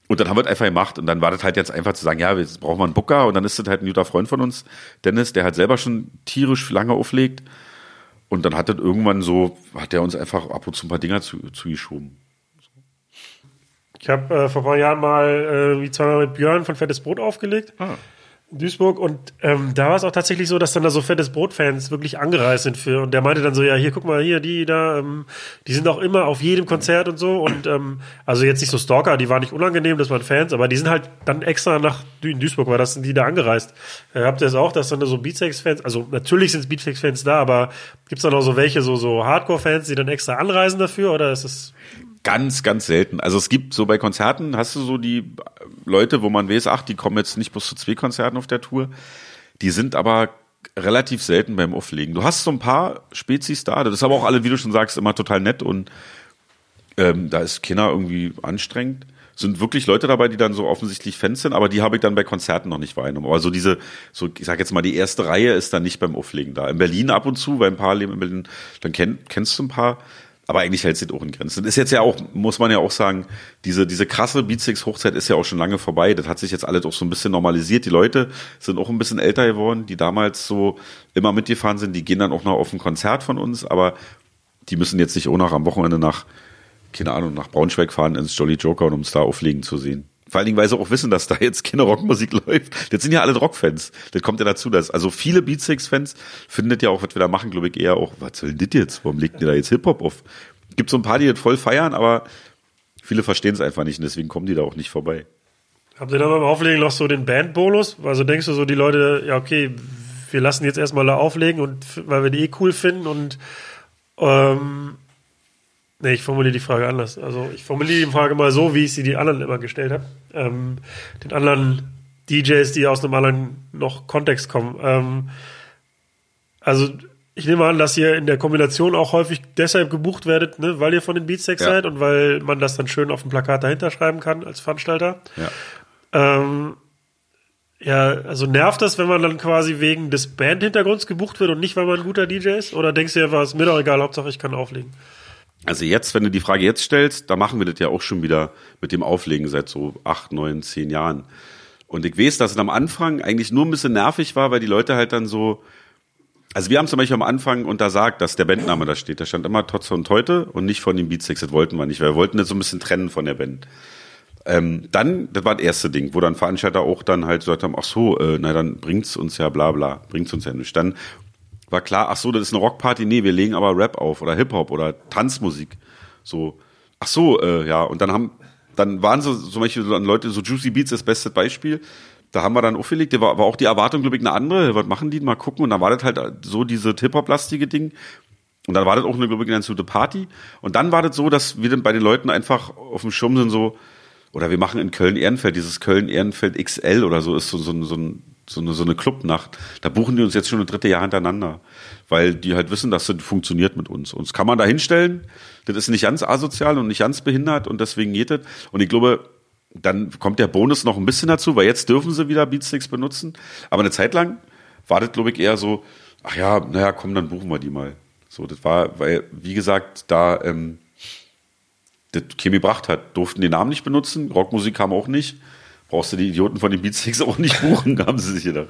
Und dann haben wir es einfach gemacht. Und dann war das halt jetzt einfach zu sagen, ja, jetzt brauchen wir einen Booker. Und dann ist das halt ein guter Freund von uns, Dennis, der halt selber schon tierisch lange auflegt. Und dann hat das irgendwann so, hat er uns einfach ab und zu ein paar Dinger zu, zugeschoben. Ich habe äh, vor ein paar Jahren mal äh, wie zweimal mit Björn von Fettes Brot aufgelegt. Ah. Duisburg und ähm, da war es auch tatsächlich so, dass dann da so fettes Brot-Fans wirklich angereist sind für und der meinte dann so, ja hier guck mal hier die da, ähm, die sind auch immer auf jedem Konzert und so und ähm, also jetzt nicht so Stalker, die waren nicht unangenehm, das waren Fans, aber die sind halt dann extra nach in Duisburg, weil das sind die da angereist. Äh, habt ihr es auch, dass dann da so Beatsex-Fans, also natürlich sind Beatsex-Fans da, aber gibt es dann auch so welche so so Hardcore-Fans, die dann extra anreisen dafür oder ist es Ganz, ganz selten. Also es gibt so bei Konzerten, hast du so die Leute, wo man weiß, ach, die kommen jetzt nicht bloß zu zwei Konzerten auf der Tour. Die sind aber relativ selten beim Auflegen. Du hast so ein paar Spezies da, das ist aber auch alle, wie du schon sagst, immer total nett und ähm, da ist Kinder irgendwie anstrengend. Sind wirklich Leute dabei, die dann so offensichtlich Fans sind, aber die habe ich dann bei Konzerten noch nicht wahrgenommen. Aber so diese, so ich sag jetzt mal, die erste Reihe ist dann nicht beim Auflegen da. In Berlin ab und zu, weil ein paar leben in Berlin, dann kenn, kennst du ein paar. Aber eigentlich hält sich auch in Grenzen. Das ist jetzt ja auch, muss man ja auch sagen, diese, diese krasse Beatsticks-Hochzeit ist ja auch schon lange vorbei. Das hat sich jetzt alles auch so ein bisschen normalisiert. Die Leute sind auch ein bisschen älter geworden, die damals so immer mitgefahren sind. Die gehen dann auch noch auf ein Konzert von uns, aber die müssen jetzt nicht auch noch am Wochenende nach, keine Ahnung, nach Braunschweig fahren ins Jolly Joker, um es da auflegen zu sehen. Vor allen Dingen, weil sie auch wissen, dass da jetzt keine Rockmusik läuft. Das sind ja alle Rockfans. Das kommt ja dazu, dass also viele Beatsticks-Fans findet ja auch, was wir da machen, glaube ich, eher auch, was soll denn das jetzt? Warum legt ihr da jetzt Hip-Hop auf? Gibt so ein paar, die das voll feiern, aber viele verstehen es einfach nicht und deswegen kommen die da auch nicht vorbei. Habt ihr da beim Auflegen noch so den Bandbolus? Also denkst du so, die Leute, ja, okay, wir lassen jetzt erstmal da auflegen und weil wir die eh cool finden und ähm, Nee, ich formuliere die Frage anders. Also ich formuliere die Frage mal so, wie ich sie die anderen immer gestellt habe. Ähm, den anderen DJs, die aus einem anderen noch Kontext kommen. Ähm, also ich nehme an, dass ihr in der Kombination auch häufig deshalb gebucht werdet, ne, weil ihr von den Beatsteaks Ja. seid und weil man das dann schön auf dem Plakat dahinter schreiben kann als Veranstalter. Ja. Ähm, ja, also nervt das, wenn man dann quasi wegen des Bandhintergrunds gebucht wird und nicht, weil man ein guter DJ ist? Oder denkst du einfach, ist mir doch egal, Hauptsache ich kann auflegen? Also jetzt, wenn du die Frage jetzt stellst, da machen wir das ja auch schon wieder mit dem Auflegen seit so acht, neun, zehn Jahren. Und ich weiß, dass es am Anfang eigentlich nur ein bisschen nervig war, weil die Leute halt dann so, also wir haben zum Beispiel am Anfang untersagt, dass der Bandname da steht. Da stand immer Totze und Teute und nicht von den Beatsticks. Das wollten wir nicht, weil wir wollten das so ein bisschen trennen von der Band. Ähm, dann, das war das erste Ding, wo dann Veranstalter auch dann halt gesagt haben, ach so, äh, na dann bringt's uns ja bla bla, bringt's uns ja nicht. Dann war klar, ach so, das ist eine Rockparty, nee, wir legen aber Rap auf oder Hip-Hop oder Tanzmusik. So, ach so, äh, ja, und dann haben, dann waren so zum Beispiel so Leute, so Juicy Beats das beste Beispiel, da haben wir dann aufgelegt, da war aber auch die Erwartung, glaube ich, eine andere, was machen die, mal gucken, und dann war das halt so diese Hip-Hop-lastige Ding, und dann war das auch eine, glaube ich, eine ganz gute Party. Und dann war das so, dass wir dann bei den Leuten einfach auf dem Schirm sind so, oder wir machen in Köln-Ehrenfeld, dieses Köln-Ehrenfeld XL oder so, ist so, so, ein- so, ein, so, eine, so eine Clubnacht. Da buchen die uns jetzt schon ein dritte Jahr hintereinander, weil die halt wissen, dass das funktioniert mit uns. Uns kann man da hinstellen, das ist nicht ganz asozial und nicht ganz behindert und deswegen geht das. Und ich glaube, dann kommt der Bonus noch ein bisschen dazu, weil jetzt dürfen sie wieder Beatsticks benutzen. Aber eine Zeit lang war das, glaube ich, eher so, ach ja, naja, komm, dann buchen wir die mal. So, das war, weil, wie gesagt, da ähm, das Chemie gebracht hat, durften den Namen nicht benutzen, Rockmusik kam auch nicht. Brauchst du die Idioten von den Beatsticks auch nicht buchen, *laughs* haben sie sich gedacht.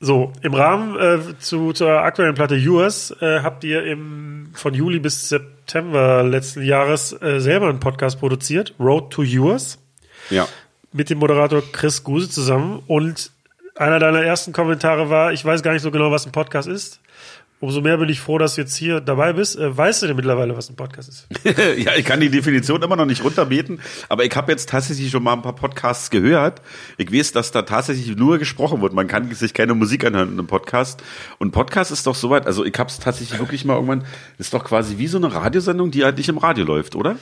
So, im Rahmen äh, zu, zur aktuellen Platte Yours äh, habt ihr im, von Juli bis September letzten Jahres äh, selber einen Podcast produziert, Road to Yours, Ja. mit dem Moderator Chris Guse zusammen. Und einer deiner ersten Kommentare war, ich weiß gar nicht so genau, was ein Podcast ist. Umso mehr bin ich froh, dass du jetzt hier dabei bist. Äh, weißt du denn mittlerweile, was ein Podcast ist? *laughs* ja, ich kann die Definition immer noch nicht runterbeten, aber ich habe jetzt tatsächlich schon mal ein paar Podcasts gehört. Ich weiß, dass da tatsächlich nur gesprochen wird. Man kann sich keine Musik anhören in einem Podcast. Und Podcast ist doch soweit, also ich habe es tatsächlich wirklich mal irgendwann, ist doch quasi wie so eine Radiosendung, die halt nicht im Radio läuft, oder?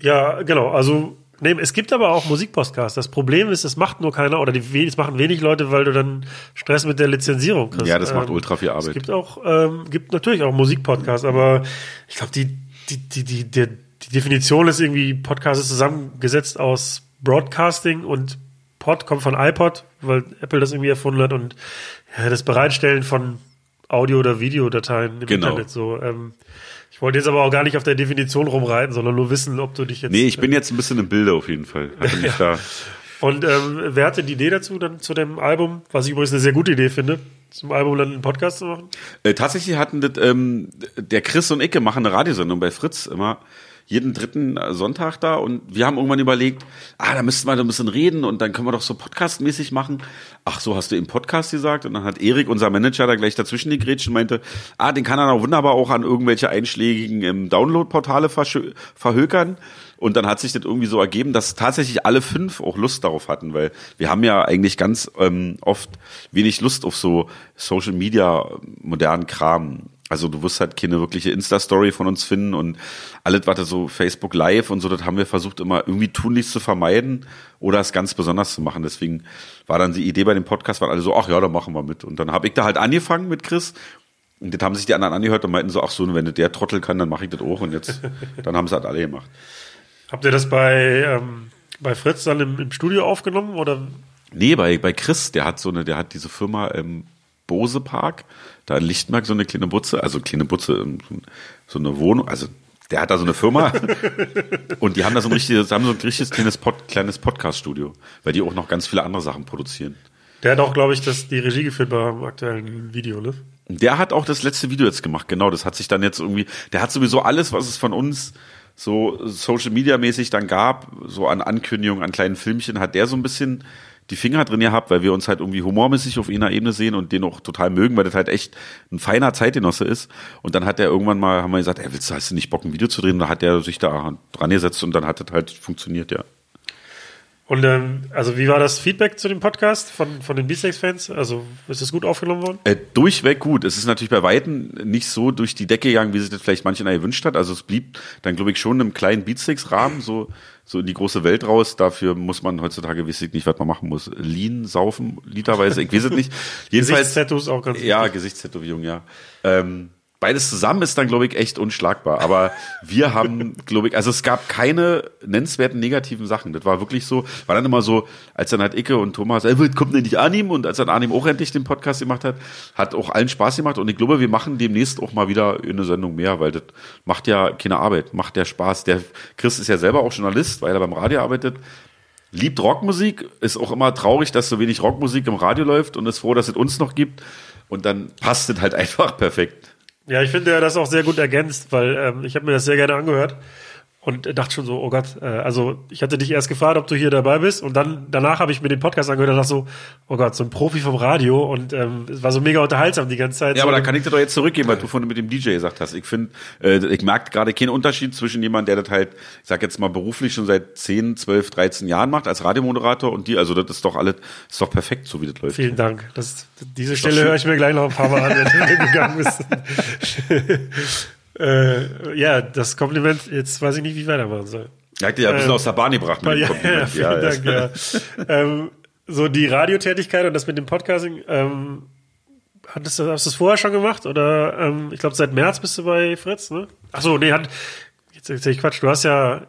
Ja, genau. Also, nee, es gibt aber auch Musikpodcasts. Das Problem ist, es macht nur keiner oder die, es machen wenig Leute, weil du dann Stress mit der Lizenzierung kriegst. Ja, das macht Ähm, ultra viel Es Arbeit. gibt auch, ähm, gibt natürlich auch Musikpodcasts, aber ich glaube, die, die, die, die, die, die Definition ist irgendwie, Podcast ist zusammengesetzt aus Broadcasting und Pod kommt von iPod, weil Apple das irgendwie erfunden hat und ja, das Bereitstellen von Audio- oder Videodateien im Genau. Internet so. Ähm, ich wollte jetzt aber auch gar nicht auf der Definition rumreiten, sondern nur wissen, ob du dich jetzt. Nee, ich bin jetzt ein bisschen im Bilde auf jeden Fall. *laughs* Hatte mich da, Und ähm, wer hatte die Idee dazu, dann zu dem Album, was ich übrigens eine sehr gute Idee finde, zum Album dann einen Podcast zu machen? Äh, tatsächlich hatten das, ähm, der Chris und Icke machen eine Radiosendung bei Fritz immer jeden dritten äh, Sonntag da und wir haben irgendwann überlegt, ah, da müssten wir da ein bisschen reden und dann können wir doch so podcastmäßig machen. Ach so, hast du eben Podcast gesagt? Und dann hat Erik, unser Manager, da gleich dazwischen gegrätscht und meinte, ah, den kann er doch wunderbar auch an irgendwelche einschlägigen ähm, Download-Portale verhökern. Und dann hat sich das irgendwie so ergeben, dass tatsächlich alle fünf auch Lust darauf hatten, weil wir haben ja eigentlich ganz ähm, oft wenig Lust auf so Social Media modernen Kram. Also du wirst halt keine wirkliche Insta-Story von uns finden und alles, was so Facebook Live und so, das haben wir versucht immer irgendwie tunlichst zu vermeiden oder es ganz besonders zu machen. Deswegen war dann die Idee bei dem Podcast, waren alle so, ach ja, da machen wir mit. Und dann habe ich da halt angefangen mit Chris und das haben sich die anderen angehört und meinten so, ach so, wenn der Trottel kann, dann mache ich das auch. Und jetzt, *laughs* dann haben sie halt alle gemacht. Habt ihr das bei, ähm, bei Fritz dann im, im Studio aufgenommen oder? Nee, bei, bei Chris, der hat so eine, der hat diese Firma ähm, Bose Park, da in Lichtenberg so eine kleine Butze, also kleine Butze, ähm, so eine Wohnung, also der hat da so eine Firma *laughs* und die haben da so ein richtiges, haben so ein richtiges kleines, Pod, kleines Podcast-Studio, weil die auch noch ganz viele andere Sachen produzieren. Der hat auch, glaube ich, das, die Regie geführt beim aktuellen Video, ne? Der hat auch das letzte Video jetzt gemacht, genau. Das hat sich dann jetzt irgendwie, der hat sowieso alles, was es von uns so Social Media mäßig dann gab, so an Ankündigungen, an kleinen Filmchen, hat der so ein bisschen die Finger drin gehabt, weil wir uns halt irgendwie humormäßig auf einer Ebene sehen und den auch total mögen, weil das halt echt ein feiner Zeitgenosse ist. Und dann hat er irgendwann mal, haben wir gesagt, ey, willst du, hast du nicht Bock, ein Video zu drehen? Und da hat er sich da dran gesetzt und dann hat das halt funktioniert, ja. Und ähm, also wie war das Feedback zu dem Podcast von, von den Beatsteaks-Fans? Also ist das gut aufgenommen worden? Äh, durchweg gut. Es ist natürlich bei Weitem nicht so durch die Decke gegangen, wie sich das vielleicht manch einer gewünscht hat. Also es blieb dann, glaube ich, schon einem kleinen Beatsteaks-Rahmen, so, so in die große Welt raus. Dafür muss man heutzutage, weiß ich nicht, was man machen muss. Lean, saufen, literweise, ich weiß es nicht. *laughs* Jedenfalls, Gesichtstattoos auch ganz Ja, Gesichtstätowierung, ja. Ähm, beides zusammen ist dann, glaube ich, echt unschlagbar. Aber wir haben, glaube ich, also es gab keine nennenswerten negativen Sachen. Das war wirklich so, war dann immer so, als dann halt Icke und Thomas, ey, kommt denn nicht Anim? Und als dann Anim auch endlich den Podcast gemacht hat, hat auch allen Spaß gemacht. Und ich glaube, wir machen demnächst auch mal wieder eine Sendung mehr, weil das macht ja keine Arbeit, macht ja Spaß. Der Chris ist ja selber auch Journalist, weil er beim Radio arbeitet liebt Rockmusik, ist auch immer traurig, dass so wenig Rockmusik im Radio läuft und ist froh, dass es uns noch gibt. Und dann passt es halt *laughs* einfach perfekt. Ja, ich finde, er das auch sehr gut ergänzt, weil ähm, ich habe mir das sehr gerne angehört und dachte schon so, oh Gott, äh, also ich hatte dich erst gefragt, ob du hier dabei bist und dann danach habe ich mir den Podcast angehört und dachte so, oh Gott, so ein Profi vom Radio und ähm, es war so mega unterhaltsam die ganze Zeit. Ja, so aber da kann ich dir doch jetzt zurückgeben, weil du vorhin mit dem DJ gesagt hast. Ich finde, äh, ich merke gerade keinen Unterschied zwischen jemand, der das halt, ich sag jetzt mal beruflich schon seit 10, 12, 13 Jahren macht als Radiomoderator und die, also das ist doch alles, ist doch perfekt, so wie das läuft. Vielen Dank. Das, diese Stelle höre ich mir gleich noch ein paar Mal an, wenn du *laughs* gegangen bist. *laughs* äh, ja, das Kompliment, jetzt weiß ich nicht, wie ich weitermachen soll. Ja, ja, ein bisschen Ähm, aus der Bahn gebracht mit dem Ja, *laughs* ja, Kompliment. vielen Ja, ja. Dank, ja. ähm, so die Radiotätigkeit und das mit dem Podcasting, ähm, hattest du, hast du das vorher schon gemacht? Oder ähm, ich glaube, seit März bist du bei Fritz, ne? Ach so, nee, hat, jetzt erzähl ich Quatsch, du hast ja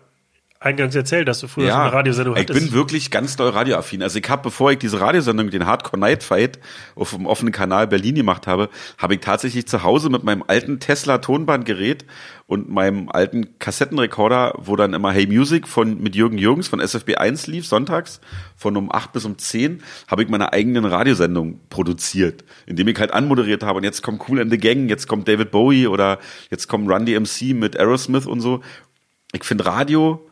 eingangs erzählt, dass du früher schon eine Radiosendung ich hattest. bin wirklich ganz doll radioaffin. Also ich habe, bevor ich diese Radiosendung, den Hardcore Night Fight auf dem offenen Kanal Berlin gemacht habe, habe ich tatsächlich zu Hause mit meinem alten Tesla Tonbandgerät und meinem alten Kassettenrekorder, wo dann immer Hey Music von mit Jürgen Jürgens von SFB 1 lief, sonntags von um 8 bis um 10, habe ich meine eigenen Radiosendung produziert, indem ich halt anmoderiert habe und jetzt kommt Cool and the Gang, jetzt kommt David Bowie oder jetzt kommt Run DMC mit Aerosmith und so. Ich finde Radio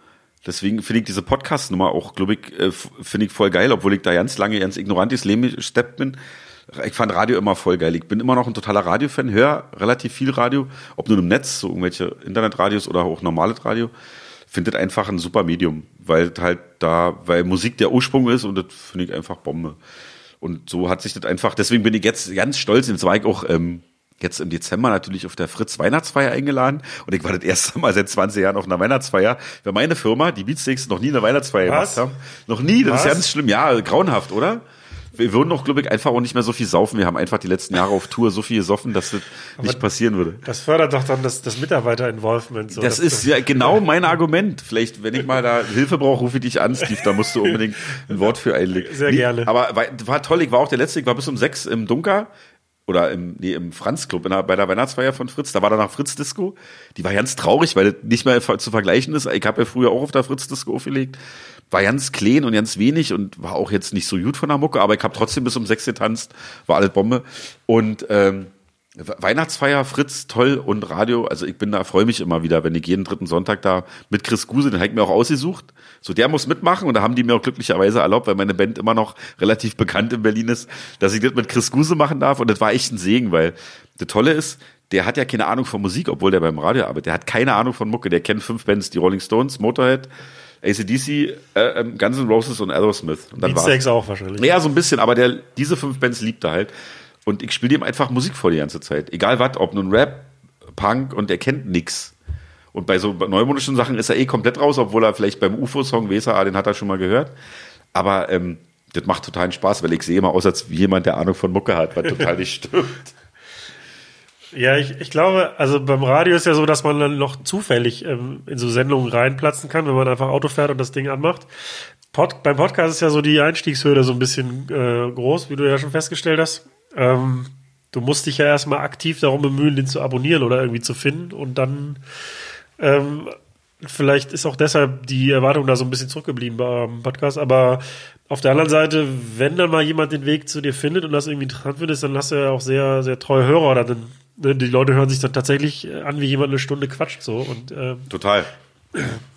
Deswegen finde ich diese Podcast-Nummer auch, glaube ich, äh, finde ich voll geil, obwohl ich da ganz lange ganz ignorant ins Leben gesteppt bin. Ich fand Radio immer voll geil. Ich bin immer noch ein totaler Radio-Fan, höre relativ viel Radio, ob nur im Netz, so irgendwelche Internetradios oder auch normales Radio. Finde das einfach ein super Medium, weil halt da, weil Musik der Ursprung ist und das finde ich einfach Bombe. Und so hat sich das einfach, deswegen bin ich jetzt ganz stolz, jetzt war ich auch ähm, jetzt im Dezember natürlich auf der Fritz Weihnachtsfeier eingeladen und ich war das erste Mal seit 20 Jahren auf einer Weihnachtsfeier, weil meine Firma, die Beatsteaks, noch nie eine Weihnachtsfeier Was? gemacht haben. Noch nie, das Was? ist ganz schlimm. Ja, grauenhaft, oder? Wir würden doch, glaube ich, einfach auch nicht mehr so viel saufen. Wir haben einfach die letzten Jahre auf Tour so viel gesoffen, dass das nicht passieren würde. das fördert doch dann das, das Mitarbeiter-Involvement. So, Das ist ja genau mein Argument. Vielleicht, wenn ich mal da Hilfe brauche, rufe ich dich an, Steve. Da musst du unbedingt ein Wort für einlegen. Sehr nee, gerne. Aber war, war toll. Ich war auch der Letzte. Ich war bis um sechs im Dunker. Oder im, nee, im Franz Club in der, bei der Weihnachtsfeier von Fritz. Da war danach Fritz Disco. Die war ganz traurig, weil das nicht mehr zu vergleichen ist. Ich habe ja früher auch auf der Fritz Disco aufgelegt. War ganz klein und ganz wenig und war auch jetzt nicht so gut von der Mucke, aber ich habe trotzdem bis um sechs getanzt. War alles Bombe. Und ähm, Weihnachtsfeier, Fritz, toll und Radio. Also ich bin da, freue mich immer wieder, wenn ich jeden dritten Sonntag da mit Chris Guse, den habe ich mir auch ausgesucht. So, der muss mitmachen und da haben die mir auch glücklicherweise erlaubt, weil meine Band immer noch relativ bekannt in Berlin ist, dass ich das mit Chris Guse machen darf. Und das war echt ein Segen, weil das Tolle ist, der hat ja keine Ahnung von Musik, obwohl der beim Radio arbeitet. Der hat keine Ahnung von Mucke. Der kennt fünf Bands, die Rolling Stones, Motorhead, ACDC, äh, ähm, Guns N' Roses und Aerosmith. Und dann. Beatsteaks auch wahrscheinlich. Ja, so ein bisschen, aber der, diese fünf Bands liebt er halt. Und ich spiele ihm einfach Musik vor die ganze Zeit. Egal was, ob nun Rap, Punk und er kennt nix. Und bei so neumodischen Sachen ist er eh komplett raus, obwohl er vielleicht beim UFO-Song ah, den hat er schon mal gehört. Aber ähm, das macht totalen Spaß, weil ich sehe immer aus, als jemand, der Ahnung von Mucke hat, was total nicht *laughs* stimmt. Ja, ich, ich glaube, also beim Radio ist ja so, dass man dann noch zufällig ähm, in so Sendungen reinplatzen kann, wenn man einfach Auto fährt und das Ding anmacht. Pod, beim Podcast ist ja so die Einstiegshürde so ein bisschen äh, groß, wie du ja schon festgestellt hast. Ähm, du musst dich ja erstmal aktiv darum bemühen, den zu abonnieren oder irgendwie zu finden und dann ähm, vielleicht ist auch deshalb die Erwartung da so ein bisschen zurückgeblieben beim Podcast, aber auf der anderen Seite, wenn dann mal jemand den Weg zu dir findet und das irgendwie interessant findest, dann hast du ja auch sehr, sehr treue Hörer oder dann, ne, die Leute hören sich dann tatsächlich an, wie jemand eine Stunde quatscht so und ähm, Total.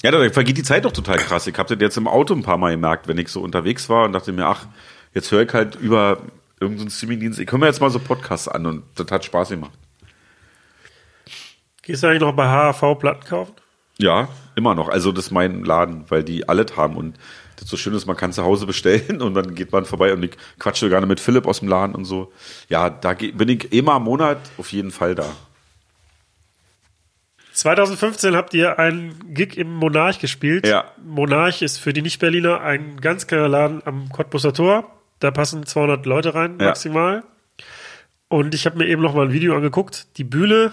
Ja, da vergeht die Zeit doch total krass. Ich habe das jetzt im Auto ein paar Mal gemerkt, wenn ich so unterwegs war und dachte mir, ach, jetzt höre ich halt über irgendeinen Streamingdienst, ich höre mir jetzt mal so Podcasts an und das hat Spaß gemacht. gehst du eigentlich noch bei HAV Platten kaufen? Ja, immer noch. Also das ist mein Laden, weil die alles haben und das so schön ist, man kann zu Hause bestellen *laughs* und dann geht man vorbei und ich quatsche gerne mit Philipp aus dem Laden und so. Ja, da bin ich immer im Monat auf jeden Fall da. 2015 habt ihr einen Gig im Monarch gespielt. Ja. Monarch ist für die Nicht-Berliner ein ganz kleiner Laden am Cottbusser Tor. Da passen 200 Leute rein, Ja. maximal. Und ich habe mir eben noch mal ein Video angeguckt. Die Bühne,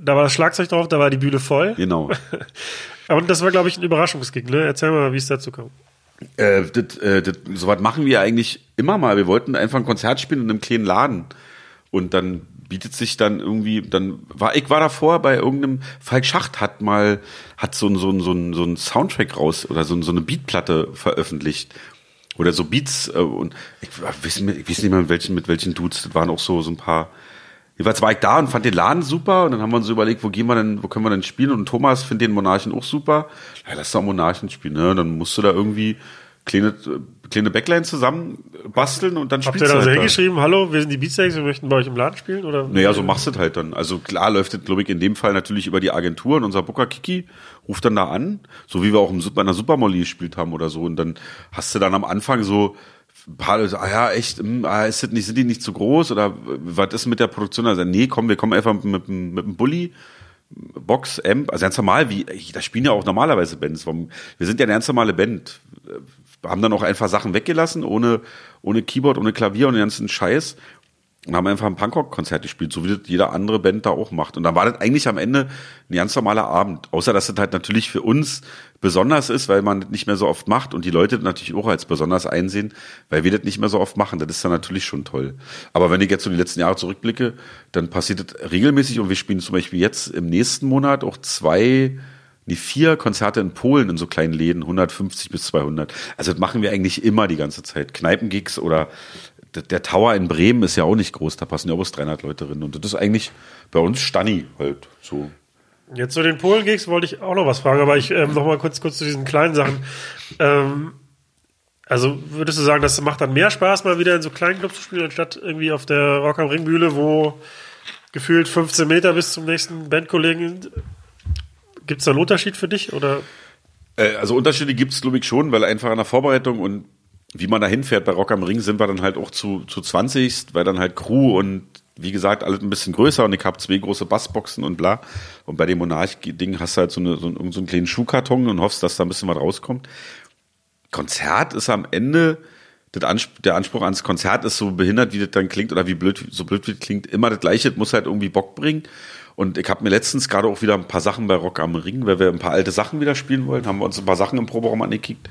da war das Schlagzeug drauf, da war die Bühne voll. Genau. *laughs* Und das war, glaube ich, ein Überraschungsgig. Ne? Erzähl mal, wie es dazu kam. Äh, das, äh, das, sowas machen wir eigentlich immer mal. Wir wollten einfach ein Konzert spielen in einem kleinen Laden. Und dann bietet sich dann irgendwie, dann war, ich war davor bei irgendeinem, Falk Schacht hat mal, hat so ein, so ein, so ein, so ein Soundtrack raus oder so, ein, so eine Beatplatte veröffentlicht. Oder so Beats, äh, und ich, weiß, nicht- ich weiß nicht mehr mit welchen, mit welchen Dudes, das waren auch so, so ein paar, Jedenfalls war ich da und fand den Laden super und dann haben wir uns so überlegt, wo gehen wir denn, wo können wir denn spielen? Und Thomas findet den Monarchen auch super. Ja, lass doch Monarchen spielen, ne? Dann musst du da irgendwie kleine, kleine Backline zusammen basteln und dann Habt spielst ihr da du so halt hingeschrieben, hallo, wir sind die Beatsteaks, wir möchten bei euch im Laden spielen? Oder? Naja, so machst du das halt dann. Also klar läuft das, glaube ich, in dem Fall natürlich über die Agentur und unser Booker Kiki ruft dann da an, so wie wir auch in der Supermolly gespielt haben oder so. Und dann hast du dann am Anfang so ein paar Leute, ah ja, echt, hm, ah, ist das nicht, sind die nicht zu groß oder was ist mit der Produktion? Also, nee, komm, wir kommen einfach mit, mit, dem Bulli. Box, Amp, also ganz normal, wie, da spielen ja auch normalerweise Bands. Wir sind ja eine ganz normale Band. Wir haben dann auch einfach Sachen weggelassen, ohne, ohne Keyboard, ohne Klavier und den ganzen Scheiß. Und haben einfach ein Punkrock-Konzert gespielt, so wie das jede andere Band da auch macht. Und dann war das eigentlich am Ende ein ganz normaler Abend. Außer, dass das halt natürlich für uns besonders ist, weil man das nicht mehr so oft macht und die Leute das natürlich auch als besonders einsehen, weil wir das nicht mehr so oft machen. Das ist dann natürlich schon toll. Aber wenn ich jetzt so die letzten Jahre zurückblicke, dann passiert das regelmäßig und wir spielen zum Beispiel jetzt im nächsten Monat auch zwei, nee, vier Konzerte in Polen in so kleinen Läden, 150 bis 200. Also das machen wir eigentlich immer die ganze Zeit. Kneipengigs oder der Tower in Bremen ist ja auch nicht groß, da passen ja auch bis 300 Leute drin. Und das ist eigentlich bei uns Stanni halt so. Jetzt zu den Polen-Gigs wollte ich auch noch was fragen, aber ich ähm, noch mal kurz, kurz zu diesen kleinen Sachen. Ähm, also würdest du sagen, das macht dann mehr Spaß, mal wieder in so kleinen Clubs zu spielen, anstatt irgendwie auf der Rock am Ring Bühne, wo gefühlt 15 Meter bis zum nächsten Bandkollegen sind? Gibt es da einen Unterschied für dich? Oder Äh, also Unterschiede gibt's glaube ich, schon, weil einfach an der Vorbereitung und wie man da hinfährt bei Rock am Ring sind wir dann halt auch zu, zu 20, weil dann halt Crew und wie gesagt, alles ein bisschen größer und ich habe zwei große Bassboxen und bla. Und bei dem Monarch-Ding hast du halt so, eine, so, einen, so einen kleinen Schuhkarton und hoffst, dass da ein bisschen was rauskommt. Konzert ist am Ende, Anspruch, der Anspruch ans Konzert ist so behindert, wie das dann klingt oder wie blöd, so blöd wie das klingt, immer das gleiche, das muss halt irgendwie Bock bringen. Und ich habe mir letztens gerade auch wieder ein paar Sachen bei Rock am Ring, weil wir ein paar alte Sachen wieder spielen wollten, haben wir uns ein paar Sachen im Proberaum angekickt.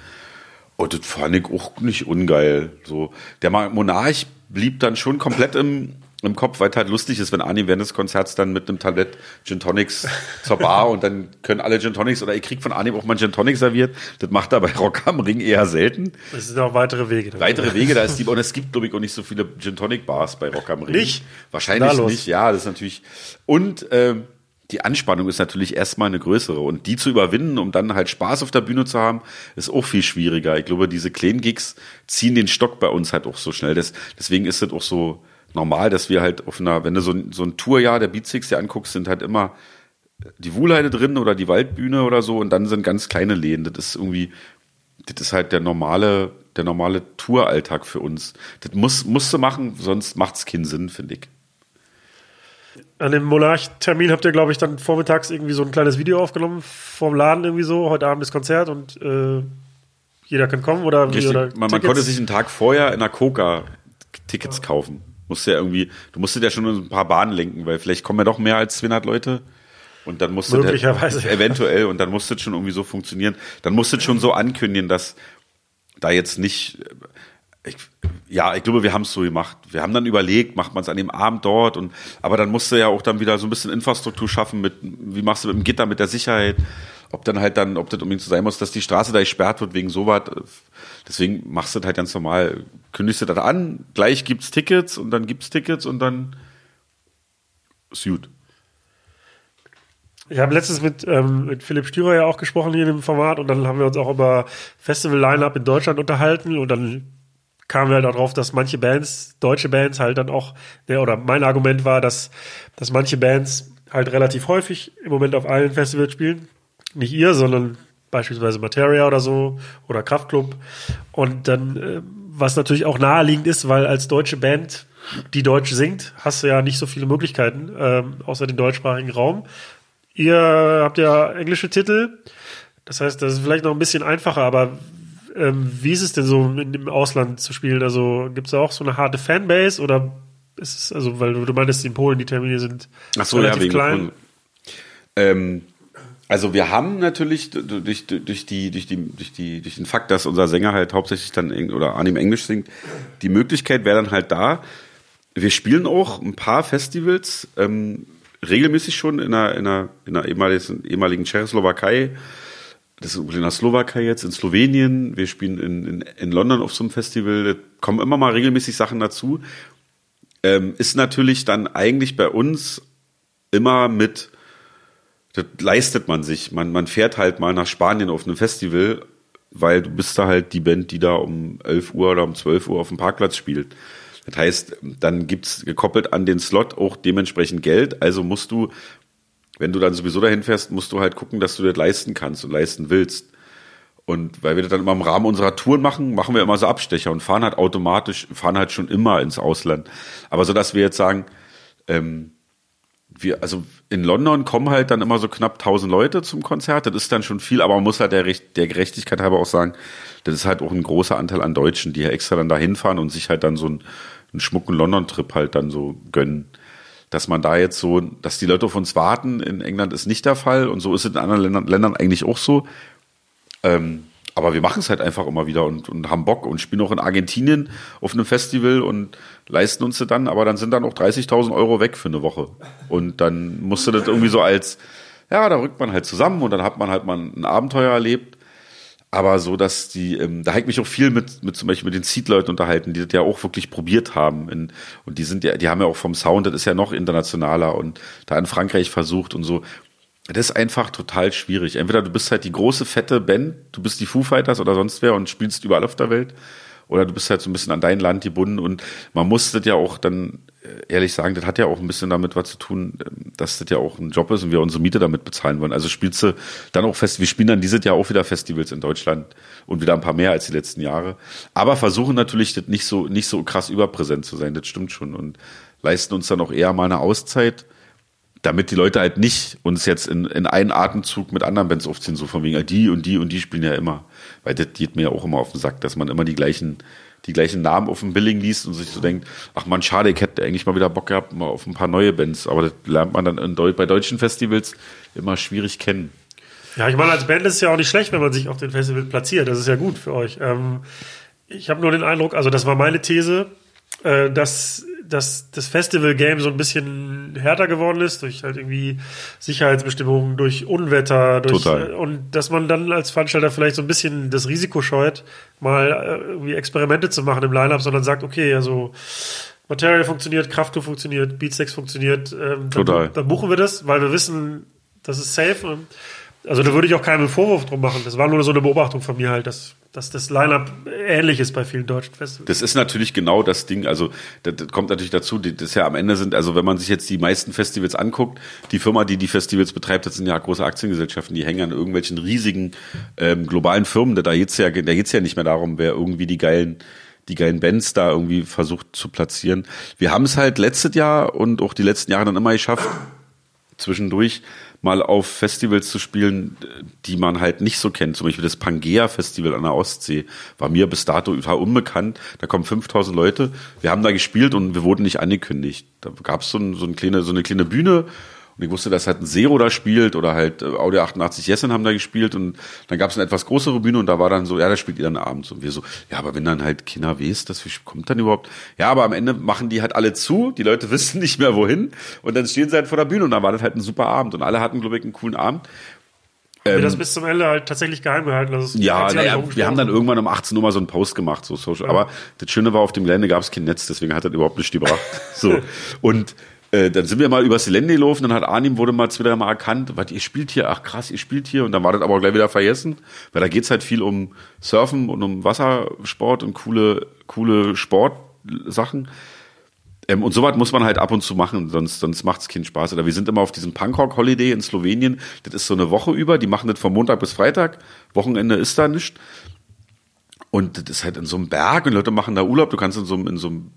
Und das fand ich auch nicht ungeil. So, der Monarch blieb dann schon komplett im, im Kopf, weil es halt lustig ist, wenn Arnie während des Konzerts dann mit einem Tablett Gin Tonics zur Bar und dann können alle Gin Tonics oder ich krieg von Arnie auch mal Gin Tonic serviert. Das macht er bei Rock am Ring eher selten. es sind auch weitere Wege? drin? Weitere Wege, da ist die, und es gibt, glaube ich, auch nicht so viele Gin Tonic Bars bei Rock am Ring. Nicht? Wahrscheinlich nicht, ja, das ist natürlich. Und ähm, die Anspannung ist natürlich erstmal eine größere. Und die zu überwinden, um dann halt Spaß auf der Bühne zu haben, ist auch viel schwieriger. Ich glaube, diese kleinen Gigs ziehen den Stock bei uns halt auch so schnell. Das, deswegen ist es auch so normal, dass wir halt auf einer, wenn du so, ein- so ein Tourjahr der Beatsticks dir anguckst, sind halt immer die Wuhlheide drin oder die Waldbühne oder so und dann sind ganz kleine Läden. Das ist irgendwie, das ist halt der normale, der normale Touralltag für uns. Das muss, musst du machen, sonst macht's keinen Sinn, finde ich. An dem Monarch-Termin habt ihr, glaube ich, dann vormittags irgendwie so ein kleines Video aufgenommen vom Laden irgendwie so. Heute Abend ist Konzert und äh, jeder kann kommen oder wie? Richtig, Oder man, man konnte sich einen Tag vorher in der Coca Tickets kaufen. Musste ja irgendwie, du musstest ja schon ein paar Bahnen lenken, weil vielleicht kommen ja doch mehr als 200 Leute. Und dann musste Möglicherweise. *laughs* eventuell und dann musste es schon irgendwie so funktionieren. Dann musste es schon so ankündigen, dass da jetzt nicht ich, ja, ich glaube, wir haben es so gemacht. Wir haben dann überlegt, macht man es an dem Abend dort und aber dann musste ja auch dann wieder so ein bisschen Infrastruktur schaffen mit wie machst du mit dem Gitter mit der Sicherheit, ob dann halt dann, ob das unbedingt so sein muss, dass die Straße da gesperrt wird wegen sowas. Deswegen machst du das halt ganz normal, kündigst du das an, gleich gibt's Tickets und dann gibt's Tickets und dann ist gut. Ich habe letztens mit, ähm, mit Philipp Stürer ja auch gesprochen hier in dem Format und dann haben wir uns auch über Festival-Line-Up in Deutschland unterhalten und dann kamen wir halt drauf, dass manche Bands, deutsche Bands halt dann auch, ne, oder mein Argument war, dass, dass manche Bands halt relativ häufig im Moment auf allen Festivals spielen, nicht ihr, sondern beispielsweise Materia oder so oder Kraftklub. Und dann, äh, was natürlich auch naheliegend ist, weil als deutsche Band, die Deutsch singt, hast du ja nicht so viele Möglichkeiten, ähm, außer den deutschsprachigen Raum. Ihr habt ja englische Titel. Das heißt, das ist vielleicht noch ein bisschen einfacher, aber ähm, wie ist es denn so, in, im Ausland zu spielen? Also gibt es da auch so eine harte Fanbase oder ist es, also, weil du, meintest, in Polen die Termine sind Ach so, relativ ja, klein. Ähm, also wir haben natürlich durch, durch, die, durch, die, durch, die, durch den Fakt, dass unser Sänger halt hauptsächlich dann oder Anim Englisch singt, die Möglichkeit wäre dann halt da. Wir spielen auch ein paar Festivals, ähm, regelmäßig schon in einer, in einer, in einer ehemaligen, ehemaligen Tschechoslowakei. Das ist in der Slowakei jetzt, in Slowenien. Wir spielen in, in, in London auf so einem Festival. Da kommen immer mal regelmäßig Sachen dazu. Ähm, ist natürlich dann eigentlich bei uns immer mit das leistet man sich. Man, man fährt halt mal nach Spanien auf einem Festival, weil du bist da halt die Band, die da um 11 Uhr oder um 12 Uhr auf dem Parkplatz spielt. Das heißt, dann gibt's gekoppelt an den Slot auch dementsprechend Geld. Also musst du, wenn du dann sowieso dahin fährst, musst du halt gucken, dass du das leisten kannst und leisten willst. Und weil wir das dann immer im Rahmen unserer Touren machen, machen wir immer so Abstecher und fahren halt automatisch, fahren halt schon immer ins Ausland. Aber so, dass wir jetzt sagen, ähm, wir, also in London kommen halt dann immer so knapp 1000 Leute zum Konzert. Das ist dann schon viel, aber man muss halt der, der Gerechtigkeit halber auch sagen, das ist halt auch ein großer Anteil an Deutschen, die ja extra dann da hinfahren und sich halt dann so einen, einen schmucken London-Trip halt dann so gönnen. Dass man da jetzt so, dass die Leute auf uns warten, in England ist nicht der Fall und so ist es in anderen Ländern, Ländern eigentlich auch so. Ähm, aber wir machen es halt einfach immer wieder und, und haben Bock und spielen auch in Argentinien auf einem Festival und leisten uns das dann, aber dann sind dann auch 30.000 Euro weg für eine Woche. Und dann musste das irgendwie so als, ja, da rückt man halt zusammen und dann hat man halt mal ein Abenteuer erlebt. Aber so, dass die, ähm, da habe ich mich auch viel mit, mit zum Beispiel mit den Seed-Leuten unterhalten, die das ja auch wirklich probiert haben. In, und die sind ja, die haben ja auch vom Sound, das ist ja noch internationaler und da in Frankreich versucht und so. Das ist einfach total schwierig. Entweder du bist halt die große, fette Band, du bist die Foo Fighters oder sonst wer und spielst überall auf der Welt. Oder du bist halt so ein bisschen an dein Land gebunden und man muss das ja auch dann ehrlich sagen, das hat ja auch ein bisschen damit was zu tun, ähm, dass das ja auch ein Job ist und wir unsere Miete damit bezahlen wollen. Also spielst du dann auch fest, wir spielen dann dieses Jahr auch wieder Festivals in Deutschland und wieder ein paar mehr als die letzten Jahre. Aber versuchen natürlich das nicht so, nicht so krass überpräsent zu sein, das stimmt schon und leisten uns dann auch eher mal eine Auszeit damit die Leute halt nicht uns jetzt in, in einen Atemzug mit anderen Bands aufziehen, so von wegen, ah, die und die und die spielen ja immer. Weil das geht mir ja auch immer auf den Sack, dass man immer die gleichen, die gleichen Namen auf dem Billing liest und sich so denkt, ach man, schade, ich hätte eigentlich mal wieder Bock gehabt, mal auf ein paar neue Bands. Aber das lernt man dann Deu bei deutschen Festivals immer schwierig kennen. Ja, ich meine, als Band ist es ja auch nicht schlecht, wenn man sich auf den Festival platziert. Das ist ja gut für euch. Ähm, ich habe nur den Eindruck, also das war meine These, äh, dass, dass das Festival-Game so ein bisschen härter geworden ist, durch halt irgendwie Sicherheitsbestimmungen, durch Unwetter, durch Total. äh, und dass man dann als Veranstalter vielleicht so ein bisschen das Risiko scheut, mal äh, irgendwie Experimente zu machen im Line-Up, sondern sagt, okay, also Material funktioniert, Krafttour funktioniert, Beatsteaks funktioniert, ähm, dann, Total. dann buchen wir das, weil wir wissen, das ist safe. Und, also da würde ich auch keinen Vorwurf drum machen. Das war nur so eine Beobachtung von mir halt, dass, dass das Line-Up ähnlich ist bei vielen deutschen Festivals. Das ist natürlich genau das Ding, also das, kommt natürlich dazu, die- das ja am Ende sind, also wenn man sich jetzt die meisten Festivals anguckt, die Firma, die die Festivals betreibt, das sind ja große Aktiengesellschaften, die hängen an irgendwelchen riesigen ähm, globalen Firmen, da geht's ja, da geht's ja nicht mehr darum, wer irgendwie die geilen die geilen Bands da irgendwie versucht zu platzieren. Wir haben es halt letztes Jahr und auch die letzten Jahre dann immer geschafft, zwischendurch mal auf Festivals zu spielen, die man halt nicht so kennt. Zum Beispiel das Pangea Festival an der Ostsee war mir bis dato total unbekannt. Da kommen 5000 Leute. Wir haben da gespielt und wir wurden nicht angekündigt. Da gab es so, ein, so, kleine, so eine kleine Bühne und ich wusste, dass halt ein Zero da spielt oder halt Audio 88 Jessen haben da gespielt und dann gab es eine etwas größere Bühne und da war dann so, ja, da spielt ihr dann abends und wir so, ja, aber wenn dann halt Kinder weiß, das kommt dann überhaupt? Ja, aber am Ende machen die halt alle zu, die Leute *laughs* wissen nicht mehr wohin und dann stehen sie halt vor der Bühne und dann war das halt ein super Abend und alle hatten, glaube ich, einen coolen Abend. wir das bis zum Ende halt tatsächlich geheim gehalten. Ähm, Ja, naja, wir haben dann irgendwann um 18 Uhr mal so einen Post gemacht, so Social. Aber das Schöne war, auf dem Gelände gab es kein Netz, deswegen hat das überhaupt nicht gebracht. *laughs* so. Und äh, dann sind wir mal übers Gelände gelaufen, dann hat Arnim wurde mal wieder mal erkannt, was ihr spielt hier, ach krass, ihr spielt hier. Und dann war das aber auch gleich wieder vergessen, weil da geht's halt viel um Surfen und um Wassersport und coole, coole Sportsachen. Ähm, und sowas muss man halt ab und zu machen, sonst, sonst macht es keinen Spaß. Oder wir sind immer auf diesem Punkrock-Holiday in Slowenien. Das ist so eine Woche über. Die machen das von Montag bis Freitag. Wochenende ist da nicht. Und das ist halt in so einem Berg und Leute machen da Urlaub. Du kannst in so in so einem,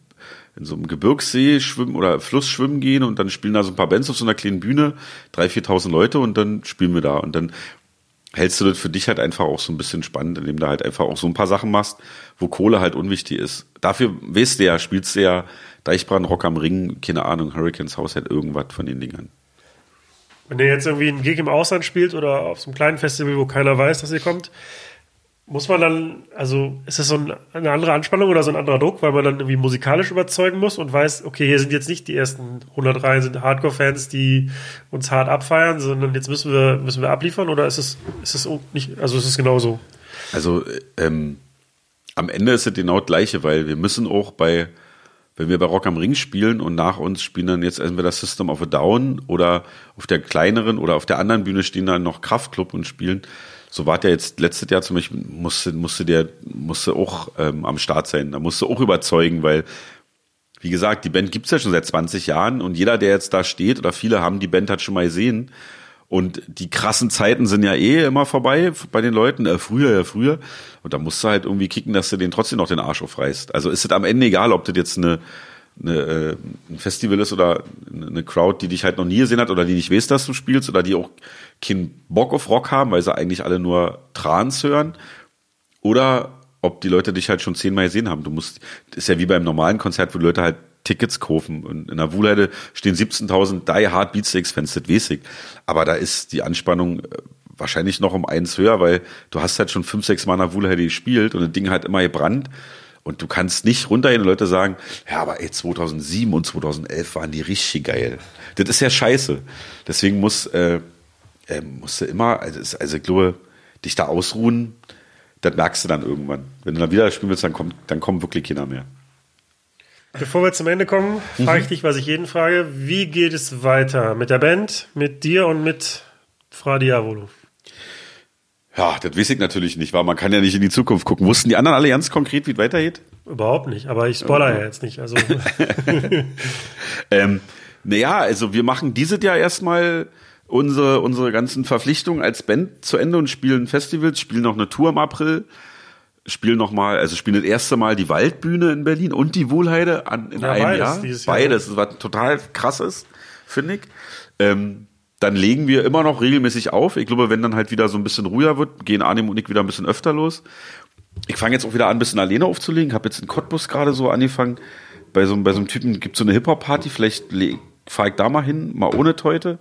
in so einem Gebirgssee schwimmen oder Fluss schwimmen gehen und dann spielen da so ein paar Bands auf so einer kleinen Bühne. Drei, viertausend Leute und dann spielen wir da. Und dann hältst du das für dich halt einfach auch so ein bisschen spannend, indem du halt einfach auch so ein paar Sachen machst, wo Kohle halt unwichtig ist. Dafür weißt du ja, spielst du ja Deichbrand, Rock am Ring, keine Ahnung, Hurricanes House, halt irgendwas von den Dingern. Wenn ihr jetzt irgendwie einen Gig im Ausland spielt oder auf so einem kleinen Festival, wo keiner weiß, dass ihr kommt, muss man dann, also ist das so ein, eine andere Anspannung oder so ein anderer Druck, weil man dann irgendwie musikalisch überzeugen muss und weiß, okay, hier sind jetzt nicht die ersten 100 Reihen sind Hardcore-Fans, die uns hart abfeiern, sondern jetzt müssen wir, müssen wir abliefern oder ist es, ist es nicht, also ist es genauso? Also ähm, am Ende ist es genau das Gleiche, weil wir müssen auch bei, wenn wir bei Rock am Ring spielen und nach uns spielen dann jetzt entweder System of a Down oder auf der kleineren oder auf der anderen Bühne stehen dann noch Kraftclub und spielen. So war der jetzt letztes Jahr zum Beispiel, musste, musste der, musste auch ähm, am Start sein. Da musste auch überzeugen, weil, wie gesagt, die Band gibt's ja schon seit 20 Jahren und jeder, der jetzt da steht, oder viele haben die Band halt schon mal gesehen. Und die krassen Zeiten sind ja eh immer vorbei bei den Leuten, äh, früher, ja, früher. Und da musst du halt irgendwie kicken, dass du den trotzdem noch den Arsch aufreißt. Also ist es am Ende egal, ob das jetzt eine, eine, äh, ein Festival ist oder eine Crowd, die dich halt noch nie gesehen hat oder die nicht weiß, dass du spielst oder die auch keinen Bock auf Rock haben, weil sie eigentlich alle nur Trans hören. Oder ob die Leute dich halt schon zehnmal gesehen haben. Du musst, ist ja wie beim normalen Konzert, wo die Leute halt Tickets kaufen. Und in der Wuhlheide stehen 17.000 Die Hard Beatsteaks-Fans, das weiß ich. Aber da ist die Anspannung äh, wahrscheinlich noch um eins höher, weil du hast halt schon fünf, sechs Mal in der Wuhlheide gespielt und das Ding hat immer gebrannt. Und du kannst nicht runtergehen und Leute sagen, ja, aber ey, 2007 und 2011 waren die richtig geil. Das ist ja scheiße. Deswegen muss, äh, äh, musst du immer, also, also ich glaube, dich da ausruhen, das merkst du dann irgendwann. Wenn du dann wieder spielen willst, dann kommt, dann kommen wirklich Kinder mehr. Bevor wir zum Ende kommen, frage ich dich, was ich jeden frage. Wie geht es weiter mit der Band, mit dir und mit Fra Diavolo? Ja, das weiß ich natürlich nicht, weil man kann ja nicht in die Zukunft gucken. Wussten die anderen alle ganz konkret, wie es weitergeht? Überhaupt nicht, aber ich spoiler ja jetzt nicht. Also *laughs* Ähm, naja, also wir machen dieses Jahr erstmal unsere, unsere ganzen Verpflichtungen als Band zu Ende und spielen Festivals, spielen noch eine Tour im April, spielen noch mal, also spielen das erste Mal die Waldbühne in Berlin und die Wohlheide an, in Ja, einem beides Jahr. Jahr. Beides, was total krass ist, finde ich. Ähm, dann legen wir immer noch regelmäßig auf. Ich glaube, wenn dann halt wieder so ein bisschen ruhiger wird, gehen Arnim und ich wieder ein bisschen öfter los. Ich fange jetzt auch wieder an, ein bisschen alleine aufzulegen. Habe jetzt in Cottbus gerade so angefangen. Bei so, einem- bei so einem Typen gibt so eine Hip-Hop-Party. Vielleicht fahre ich da mal hin, mal ohne Teute.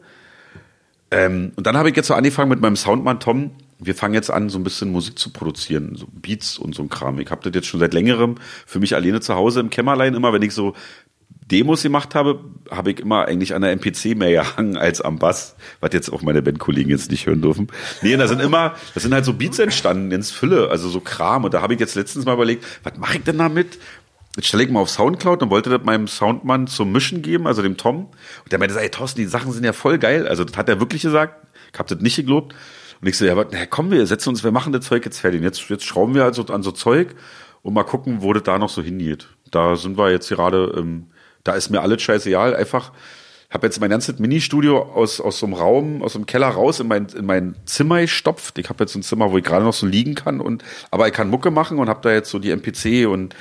Ähm, und dann habe ich jetzt so angefangen mit meinem Soundmann Tom. Wir fangen jetzt an, so ein bisschen Musik zu produzieren, so Beats und so ein Kram. Ich habe das jetzt schon seit längerem für mich alleine zu Hause im Kämmerlein. Immer wenn ich so Demos gemacht habe, habe ich immer eigentlich an der MPC mehr gehangen als am Bass, was jetzt auch meine Bandkollegen jetzt nicht hören dürfen. Nee, da sind immer, das sind halt so Beats entstanden ins Fülle, also so Kram. Und da habe ich jetzt letztens mal überlegt, was mache ich denn damit? Jetzt stelle ich mal auf Soundcloud und wollte das meinem Soundmann zum Mischen geben, also dem Tom. Und der meinte, ey Thorsten, die Sachen sind ja voll geil. Also das hat er wirklich gesagt. Ich habe das nicht geglaubt. Und ich so, ja, na, komm, wir setzen uns, wir machen das Zeug jetzt fertig. Jetzt, jetzt schrauben wir also an so Zeug und mal gucken, wo das da noch so hingeht. Da sind wir jetzt gerade, ähm, da ist mir alles scheißegal. Einfach, habe jetzt mein ganzes Ministudio aus, aus so einem Raum, aus so einem Keller raus in mein, in mein Zimmer gestopft. Ich habe jetzt ein Zimmer, wo ich gerade noch so liegen kann. und Aber ich kann Mucke machen und habe da jetzt so die MPC und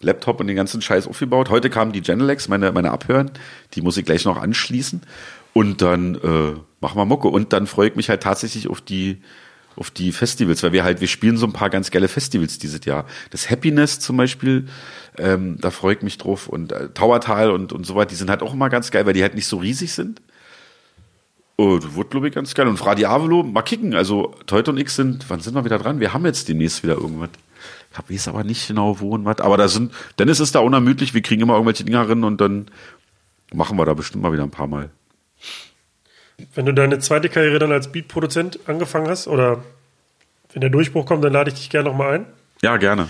Laptop und den ganzen Scheiß aufgebaut. Heute kamen die Genelex, meine, meine Abhören. Die muss ich gleich noch anschließen. Und dann äh, machen wir Mucke. Und dann freue ich mich halt tatsächlich auf die, auf die Festivals, weil wir halt, wir spielen so ein paar ganz geile Festivals dieses Jahr. Das Happiness zum Beispiel, ähm, da freue ich mich drauf. Und äh, Tauertal und, und so weiter, die sind halt auch immer ganz geil, weil die halt nicht so riesig sind. Oh, das wird, glaube ich, ganz geil. Und Fra Diavolo, mal kicken. Also, Teut und ich sind, wann sind wir wieder dran? Wir haben jetzt demnächst wieder irgendwas. Ich weiß aber nicht genau, wo und was. Aber da sind, dann ist es da unermüdlich. Wir kriegen immer irgendwelche Dinger rein und dann machen wir da bestimmt mal wieder ein paar Mal. Wenn du deine zweite Karriere dann als Beatproduzent angefangen hast oder wenn der Durchbruch kommt, dann lade ich dich gerne nochmal ein. Ja, gerne.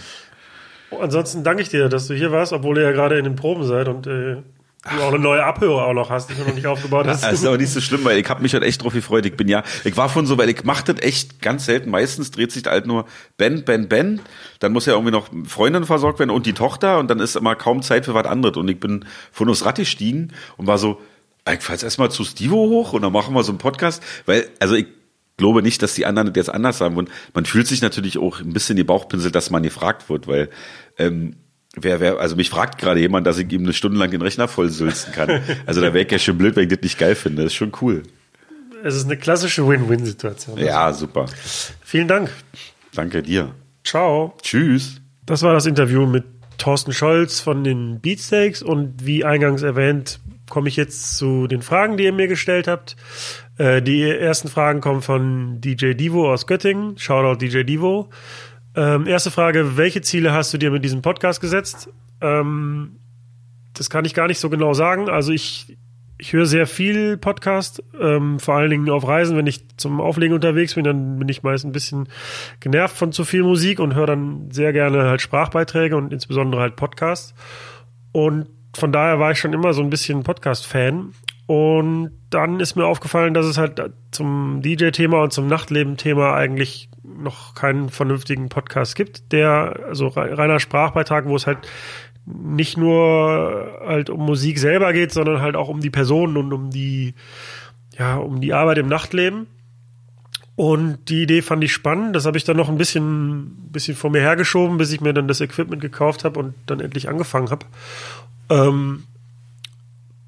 Ansonsten danke ich dir, dass du hier warst, obwohl ihr ja gerade in den Proben seid und äh, du auch eine neue Abhörer auch noch hast, die du noch nicht aufgebaut hast. Das ist aber nicht so schlimm, weil ich habe mich halt echt drauf gefreut. Ich bin ja, ich war von so, weil ich mache das echt ganz selten. Meistens dreht sich halt nur Ben, Ben, Ben. Dann muss ja irgendwie noch Freundin versorgt werden und die Tochter und dann ist immer kaum Zeit für was anderes. Und ich bin von uns Rad gestiegen und war so, ich fahr jetzt erstmal zu Stivo hoch und dann machen wir so einen Podcast, weil, also ich glaube nicht, dass die anderen das jetzt anders haben. Und man fühlt sich natürlich auch ein bisschen die Bauchpinsel, dass man gefragt wird, weil ähm, wer, wer, also mich fragt gerade jemand, dass ich ihm eine Stunde lang den Rechner vollsülzen kann. Also da wäre ich ja schon blöd, wenn ich das nicht geil finde. Das ist schon cool. Es ist eine klassische Win-Win-Situation. Ja, super. Vielen Dank. Danke dir. Ciao. Tschüss. Das war das Interview mit Thorsten Scholz von den Beatsteaks und wie eingangs erwähnt, komme ich jetzt zu den Fragen, die ihr mir gestellt habt. Äh, die ersten Fragen kommen von DJ Divo aus Göttingen. Shoutout DJ Divo. Ähm, erste Frage, welche Ziele hast du dir mit diesem Podcast gesetzt? Ähm, das kann ich gar nicht so genau sagen. Also ich, ich höre sehr viel Podcast, ähm, vor allen Dingen auf Reisen, wenn ich zum Auflegen unterwegs bin, dann bin ich meist ein bisschen genervt von zu viel Musik und höre dann sehr gerne halt Sprachbeiträge und insbesondere halt Podcasts. Und von daher war ich schon immer so ein bisschen Podcast-Fan. Und dann ist mir aufgefallen, dass es halt zum DJ-Thema und zum Nachtleben-Thema eigentlich noch keinen vernünftigen Podcast gibt, der, also reiner Sprachbeitrag, wo es halt nicht nur halt um Musik selber geht, sondern halt auch um die Personen und um die, ja, um die Arbeit im Nachtleben. Und die Idee fand ich spannend. Das habe ich dann noch ein bisschen, bisschen vor mir hergeschoben, bis ich mir dann das Equipment gekauft habe und dann endlich angefangen habe. Ähm,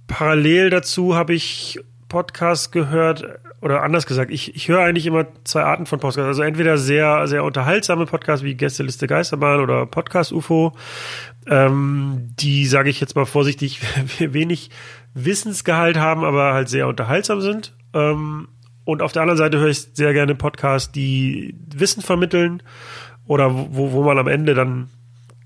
parallel dazu habe ich Podcasts gehört, oder anders gesagt, ich, ich höre eigentlich immer zwei Arten von Podcasts. Also entweder sehr, sehr unterhaltsame Podcasts wie Gästeliste Geisterbahn oder Podcast UFO, ähm, die, sage ich jetzt mal vorsichtig, *laughs* wenig Wissensgehalt haben, aber halt sehr unterhaltsam sind. Ähm, und auf der anderen Seite höre ich sehr gerne Podcasts, die Wissen vermitteln oder wo, wo man am Ende dann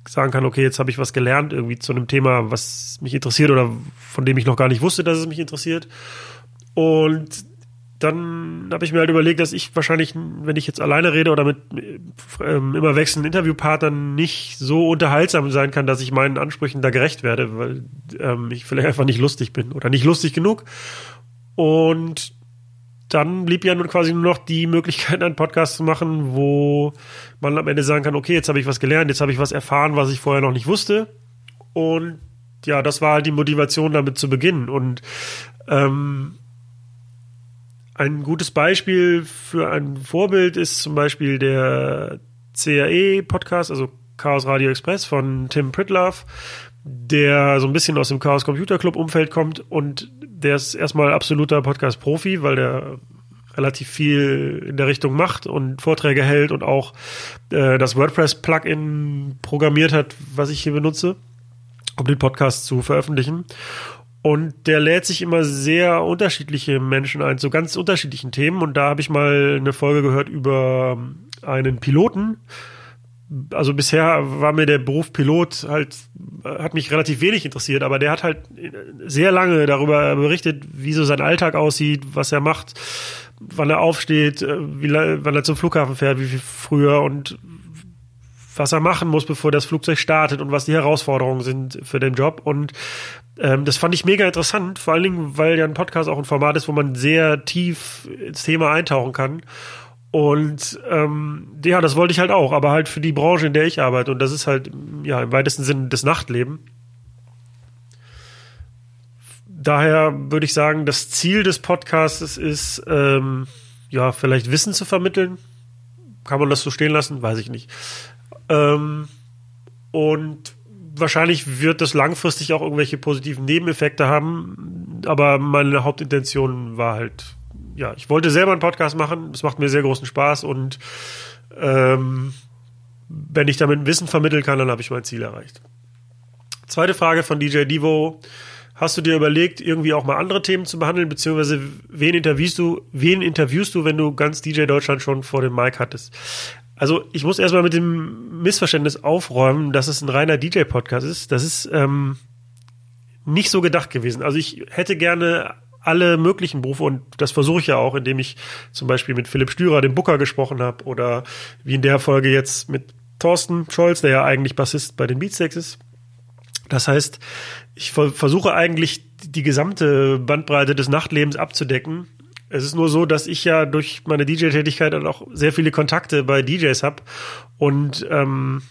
sagen kann, okay, jetzt habe ich was gelernt irgendwie zu einem Thema, was mich interessiert oder von dem ich noch gar nicht wusste, dass es mich interessiert. Und dann habe ich mir halt überlegt, dass ich wahrscheinlich, wenn ich jetzt alleine rede oder mit ähm, immer wechselnden Interviewpartnern, nicht so unterhaltsam sein kann, dass ich meinen Ansprüchen da gerecht werde, weil ähm, ich vielleicht einfach nicht lustig bin oder nicht lustig genug. Und dann blieb ja nun quasi nur noch die Möglichkeit, einen Podcast zu machen, wo man am Ende sagen kann, okay, jetzt habe ich was gelernt, jetzt habe ich was erfahren, was ich vorher noch nicht wusste. Und ja, das war halt die Motivation, damit zu beginnen. Und ähm, ein gutes Beispiel für ein Vorbild ist zum Beispiel der CAE-Podcast, also Chaos Radio Express von Tim Pritlove, der so ein bisschen aus dem Chaos Computer Club Umfeld kommt und der ist erstmal absoluter Podcast-Profi, weil der relativ viel in der Richtung macht und Vorträge hält und auch äh, das WordPress-Plugin programmiert hat, was ich hier benutze, um den Podcast zu veröffentlichen. Und der lädt sich immer sehr unterschiedliche Menschen ein, zu ganz unterschiedlichen Themen. Und da habe ich mal eine Folge gehört über einen Piloten. Also bisher war mir der Beruf Pilot halt, hat mich relativ wenig interessiert, aber der hat halt sehr lange darüber berichtet, wie so sein Alltag aussieht, was er macht, wann er aufsteht, wie, wann er zum Flughafen fährt, wie viel früher und was er machen muss, bevor das Flugzeug startet und was die Herausforderungen sind für den Job. Und ähm, das fand ich mega interessant, vor allen Dingen, weil ja ein Podcast auch ein Format ist, wo man sehr tief ins Thema eintauchen kann. Und ähm, ja, das wollte ich halt auch, aber halt für die Branche, in der ich arbeite. Und das ist halt ja im weitesten Sinne das Nachtleben. Daher würde ich sagen, das Ziel des Podcasts ist, ähm, ja, vielleicht Wissen zu vermitteln. Kann man das so stehen lassen? Weiß ich nicht. Ähm, und wahrscheinlich wird das langfristig auch irgendwelche positiven Nebeneffekte haben, aber meine Hauptintention war halt, ja, ich wollte selber einen Podcast machen, es macht mir sehr großen Spaß und ähm, wenn ich damit Wissen vermitteln kann, dann habe ich mein Ziel erreicht. Zweite Frage von DJ Divo. Hast du dir überlegt, irgendwie auch mal andere Themen zu behandeln, beziehungsweise wen interviewst du, wen interviewst du, wenn du ganz DJ Deutschland schon vor dem Mic hattest? Also ich muss erstmal mit dem Missverständnis aufräumen, dass es ein reiner DJ-Podcast ist. Das ist ähm, nicht so gedacht gewesen. Also ich hätte gerne alle möglichen Berufe und das versuche ich ja auch, indem ich zum Beispiel mit Philipp Stürer, dem Booker, gesprochen habe oder wie in der Folge jetzt mit Thorsten Scholz, der ja eigentlich Bassist bei den Beatsteaks ist. Das heißt, ich versuche eigentlich die gesamte Bandbreite des Nachtlebens abzudecken. Es ist nur so, dass ich ja durch meine DJ-Tätigkeit auch sehr viele Kontakte bei DJs habe und ähm,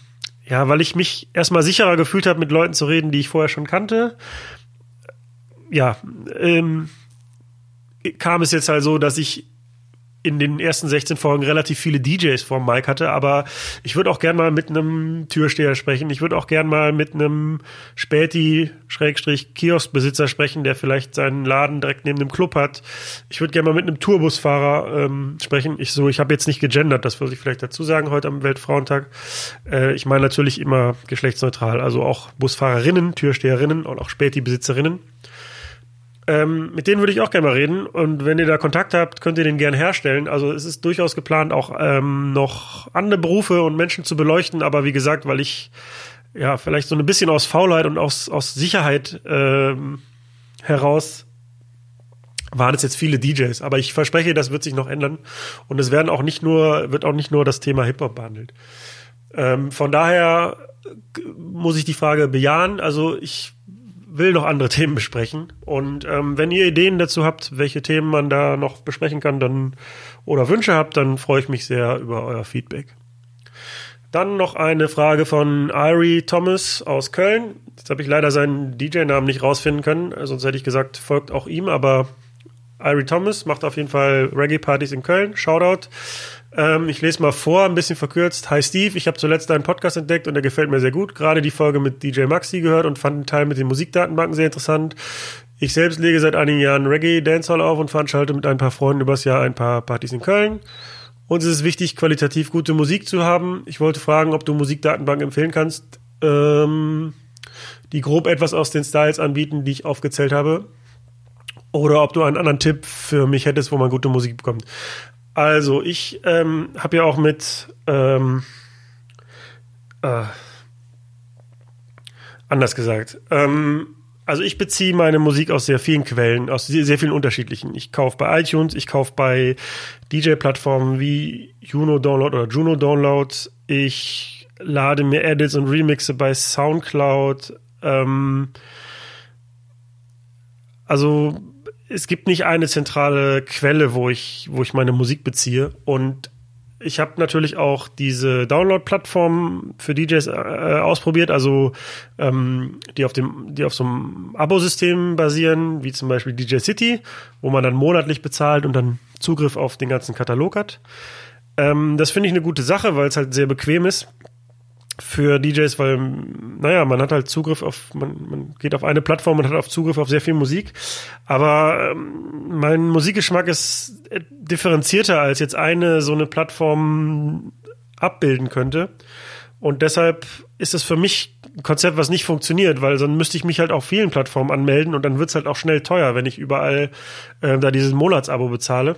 ja, weil ich mich erstmal sicherer gefühlt habe, mit Leuten zu reden, die ich vorher schon kannte. Ja, ähm, kam es jetzt halt so, dass ich in den ersten 16 Folgen relativ viele DJs vor Mike hatte, aber ich würde auch gern mal mit einem Türsteher sprechen. Ich würde auch gern mal mit einem Späti-Kioskbesitzer sprechen, der vielleicht seinen Laden direkt neben dem Club hat. Ich würde gern mal mit einem Tourbusfahrer ähm, sprechen. Ich so, ich habe jetzt nicht gegendert, das würde ich vielleicht dazu sagen heute am Weltfrauentag. Äh, ich meine natürlich immer geschlechtsneutral, also auch Busfahrerinnen, Türsteherinnen und auch Späti-Besitzerinnen. Ähm, mit denen würde ich auch gerne mal reden. Und wenn ihr da Kontakt habt, könnt ihr den gerne herstellen. Also es ist durchaus geplant, auch ähm, noch andere Berufe und Menschen zu beleuchten. Aber wie gesagt, weil ich ja vielleicht so ein bisschen aus Faulheit und aus, aus Sicherheit ähm, heraus waren es jetzt viele DJs. Aber ich verspreche, das wird sich noch ändern. Und es werden auch nicht nur, wird auch nicht nur das Thema Hip-Hop behandelt. Ähm, von daher muss ich die Frage bejahen. Also ich will noch andere *laughs* Themen besprechen. Und ähm, wenn ihr Ideen dazu habt, welche Themen man da noch besprechen kann, dann oder Wünsche habt, dann freue ich mich sehr über euer Feedback. Dann noch eine Frage von Irie Thomas aus Köln. Jetzt habe ich leider seinen DJ-Namen nicht rausfinden können, sonst hätte ich gesagt, folgt auch ihm, aber Irie Thomas macht auf jeden Fall Reggae-Partys in Köln. Shoutout. Ähm, ich lese mal vor, ein bisschen verkürzt. Hi Steve, ich habe zuletzt deinen Podcast entdeckt und der gefällt mir sehr gut. Gerade die Folge mit DJ Maxi gehört und fand den Teil mit den Musikdatenbanken sehr interessant. Ich selbst lege seit einigen Jahren Reggae Dancehall auf und veranschalte mit ein paar Freunden übers Jahr ein paar Partys in Köln. Uns ist es wichtig, qualitativ gute Musik zu haben. Ich wollte fragen, ob du Musikdatenbanken empfehlen kannst, ähm, die grob etwas aus den Styles anbieten, die ich aufgezählt habe. Oder ob du einen anderen Tipp für mich hättest, wo man gute Musik bekommt. Also, ich ähm, habe ja auch mit ähm, äh, anders gesagt. Ähm, also ich beziehe meine Musik aus sehr vielen Quellen, aus sehr, sehr vielen unterschiedlichen. Ich kaufe bei iTunes, ich kaufe bei DJ-Plattformen wie Juno Download oder Juno Download. Ich lade mir Edits und Remixe bei SoundCloud. Ähm, also es gibt nicht eine zentrale Quelle, wo ich, wo ich meine Musik beziehe. Und ich habe natürlich auch diese Download-Plattform für DJs äh, ausprobiert, also ähm, die auf dem, die auf so einem Abo-System basieren, wie zum Beispiel DJ City, wo man dann monatlich bezahlt und dann Zugriff auf den ganzen Katalog hat. Ähm, das finde ich eine gute Sache, weil es halt sehr bequem ist für DJs, weil, naja, man hat halt Zugriff auf, man, man geht auf eine Plattform und hat auf Zugriff auf sehr viel Musik. Aber ähm, mein Musikgeschmack ist differenzierter, als jetzt eine so eine Plattform abbilden könnte. Und deshalb ist es für mich ein Konzept, was nicht funktioniert, weil sonst müsste ich mich halt auf vielen Plattformen anmelden und dann wird's halt auch schnell teuer, wenn ich überall äh, da dieses Monatsabo bezahle.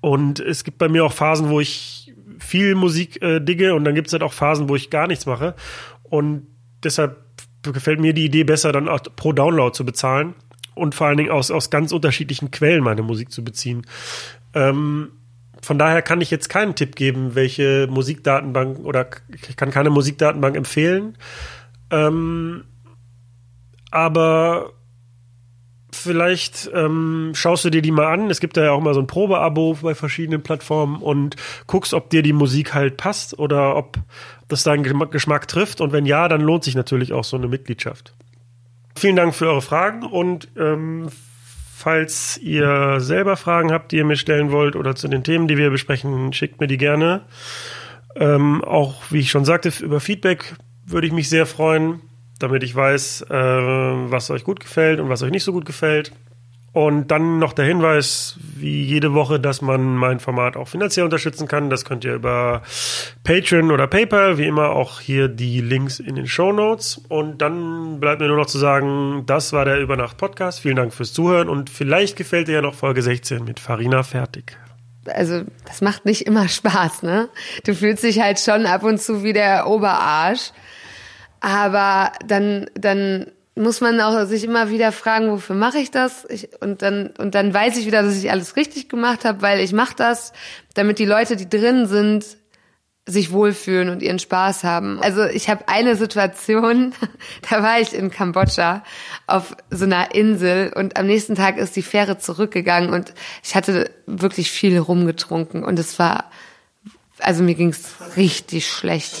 Und es gibt bei mir auch Phasen, wo ich viel Musik äh, digge und dann gibt es halt auch Phasen, wo ich gar nichts mache. Und deshalb gefällt mir die Idee besser, dann auch pro Download zu bezahlen und vor allen Dingen aus, aus ganz unterschiedlichen Quellen meine Musik zu beziehen. Ähm, von daher kann ich jetzt keinen Tipp geben, welche Musikdatenbank oder ich kann keine Musikdatenbank empfehlen. Ähm, aber vielleicht ähm, schaust du dir die mal an. Es gibt da ja auch mal so ein Probeabo bei verschiedenen Plattformen und guckst, ob dir die Musik halt passt oder ob das deinen Geschmack trifft. Und wenn ja, dann lohnt sich natürlich auch so eine Mitgliedschaft. Vielen Dank für eure Fragen und ähm, falls ihr selber Fragen habt, die ihr mir stellen wollt oder zu den Themen, die wir besprechen, schickt mir die gerne. Ähm, auch, wie ich schon sagte, über Feedback würde ich mich sehr freuen damit ich weiß, äh, was euch gut gefällt und was euch nicht so gut gefällt. Und dann noch der Hinweis, wie jede Woche, dass man mein Format auch finanziell unterstützen kann. Das könnt ihr über Patreon oder PayPal, wie immer auch hier die Links in den Show Notes. Und dann bleibt mir nur noch zu sagen, das war der Übernacht Podcast. Vielen Dank fürs Zuhören und vielleicht gefällt dir ja noch Folge 16 mit Farina fertig. Also, das macht nicht immer Spaß, ne? Du fühlst dich halt schon ab und zu wie der Oberarsch. Aber dann, dann muss man auch sich immer wieder fragen, wofür mache ich das? Ich, und dann und dann weiß ich wieder, dass ich alles richtig gemacht habe, weil ich mache das, damit die Leute, die drin sind, sich wohlfühlen und ihren Spaß haben. Also ich habe eine Situation, *laughs* da war ich in Kambodscha auf so einer Insel und am nächsten Tag ist die Fähre zurückgegangen und ich hatte wirklich viel rumgetrunken und es war, also mir ging's richtig schlecht.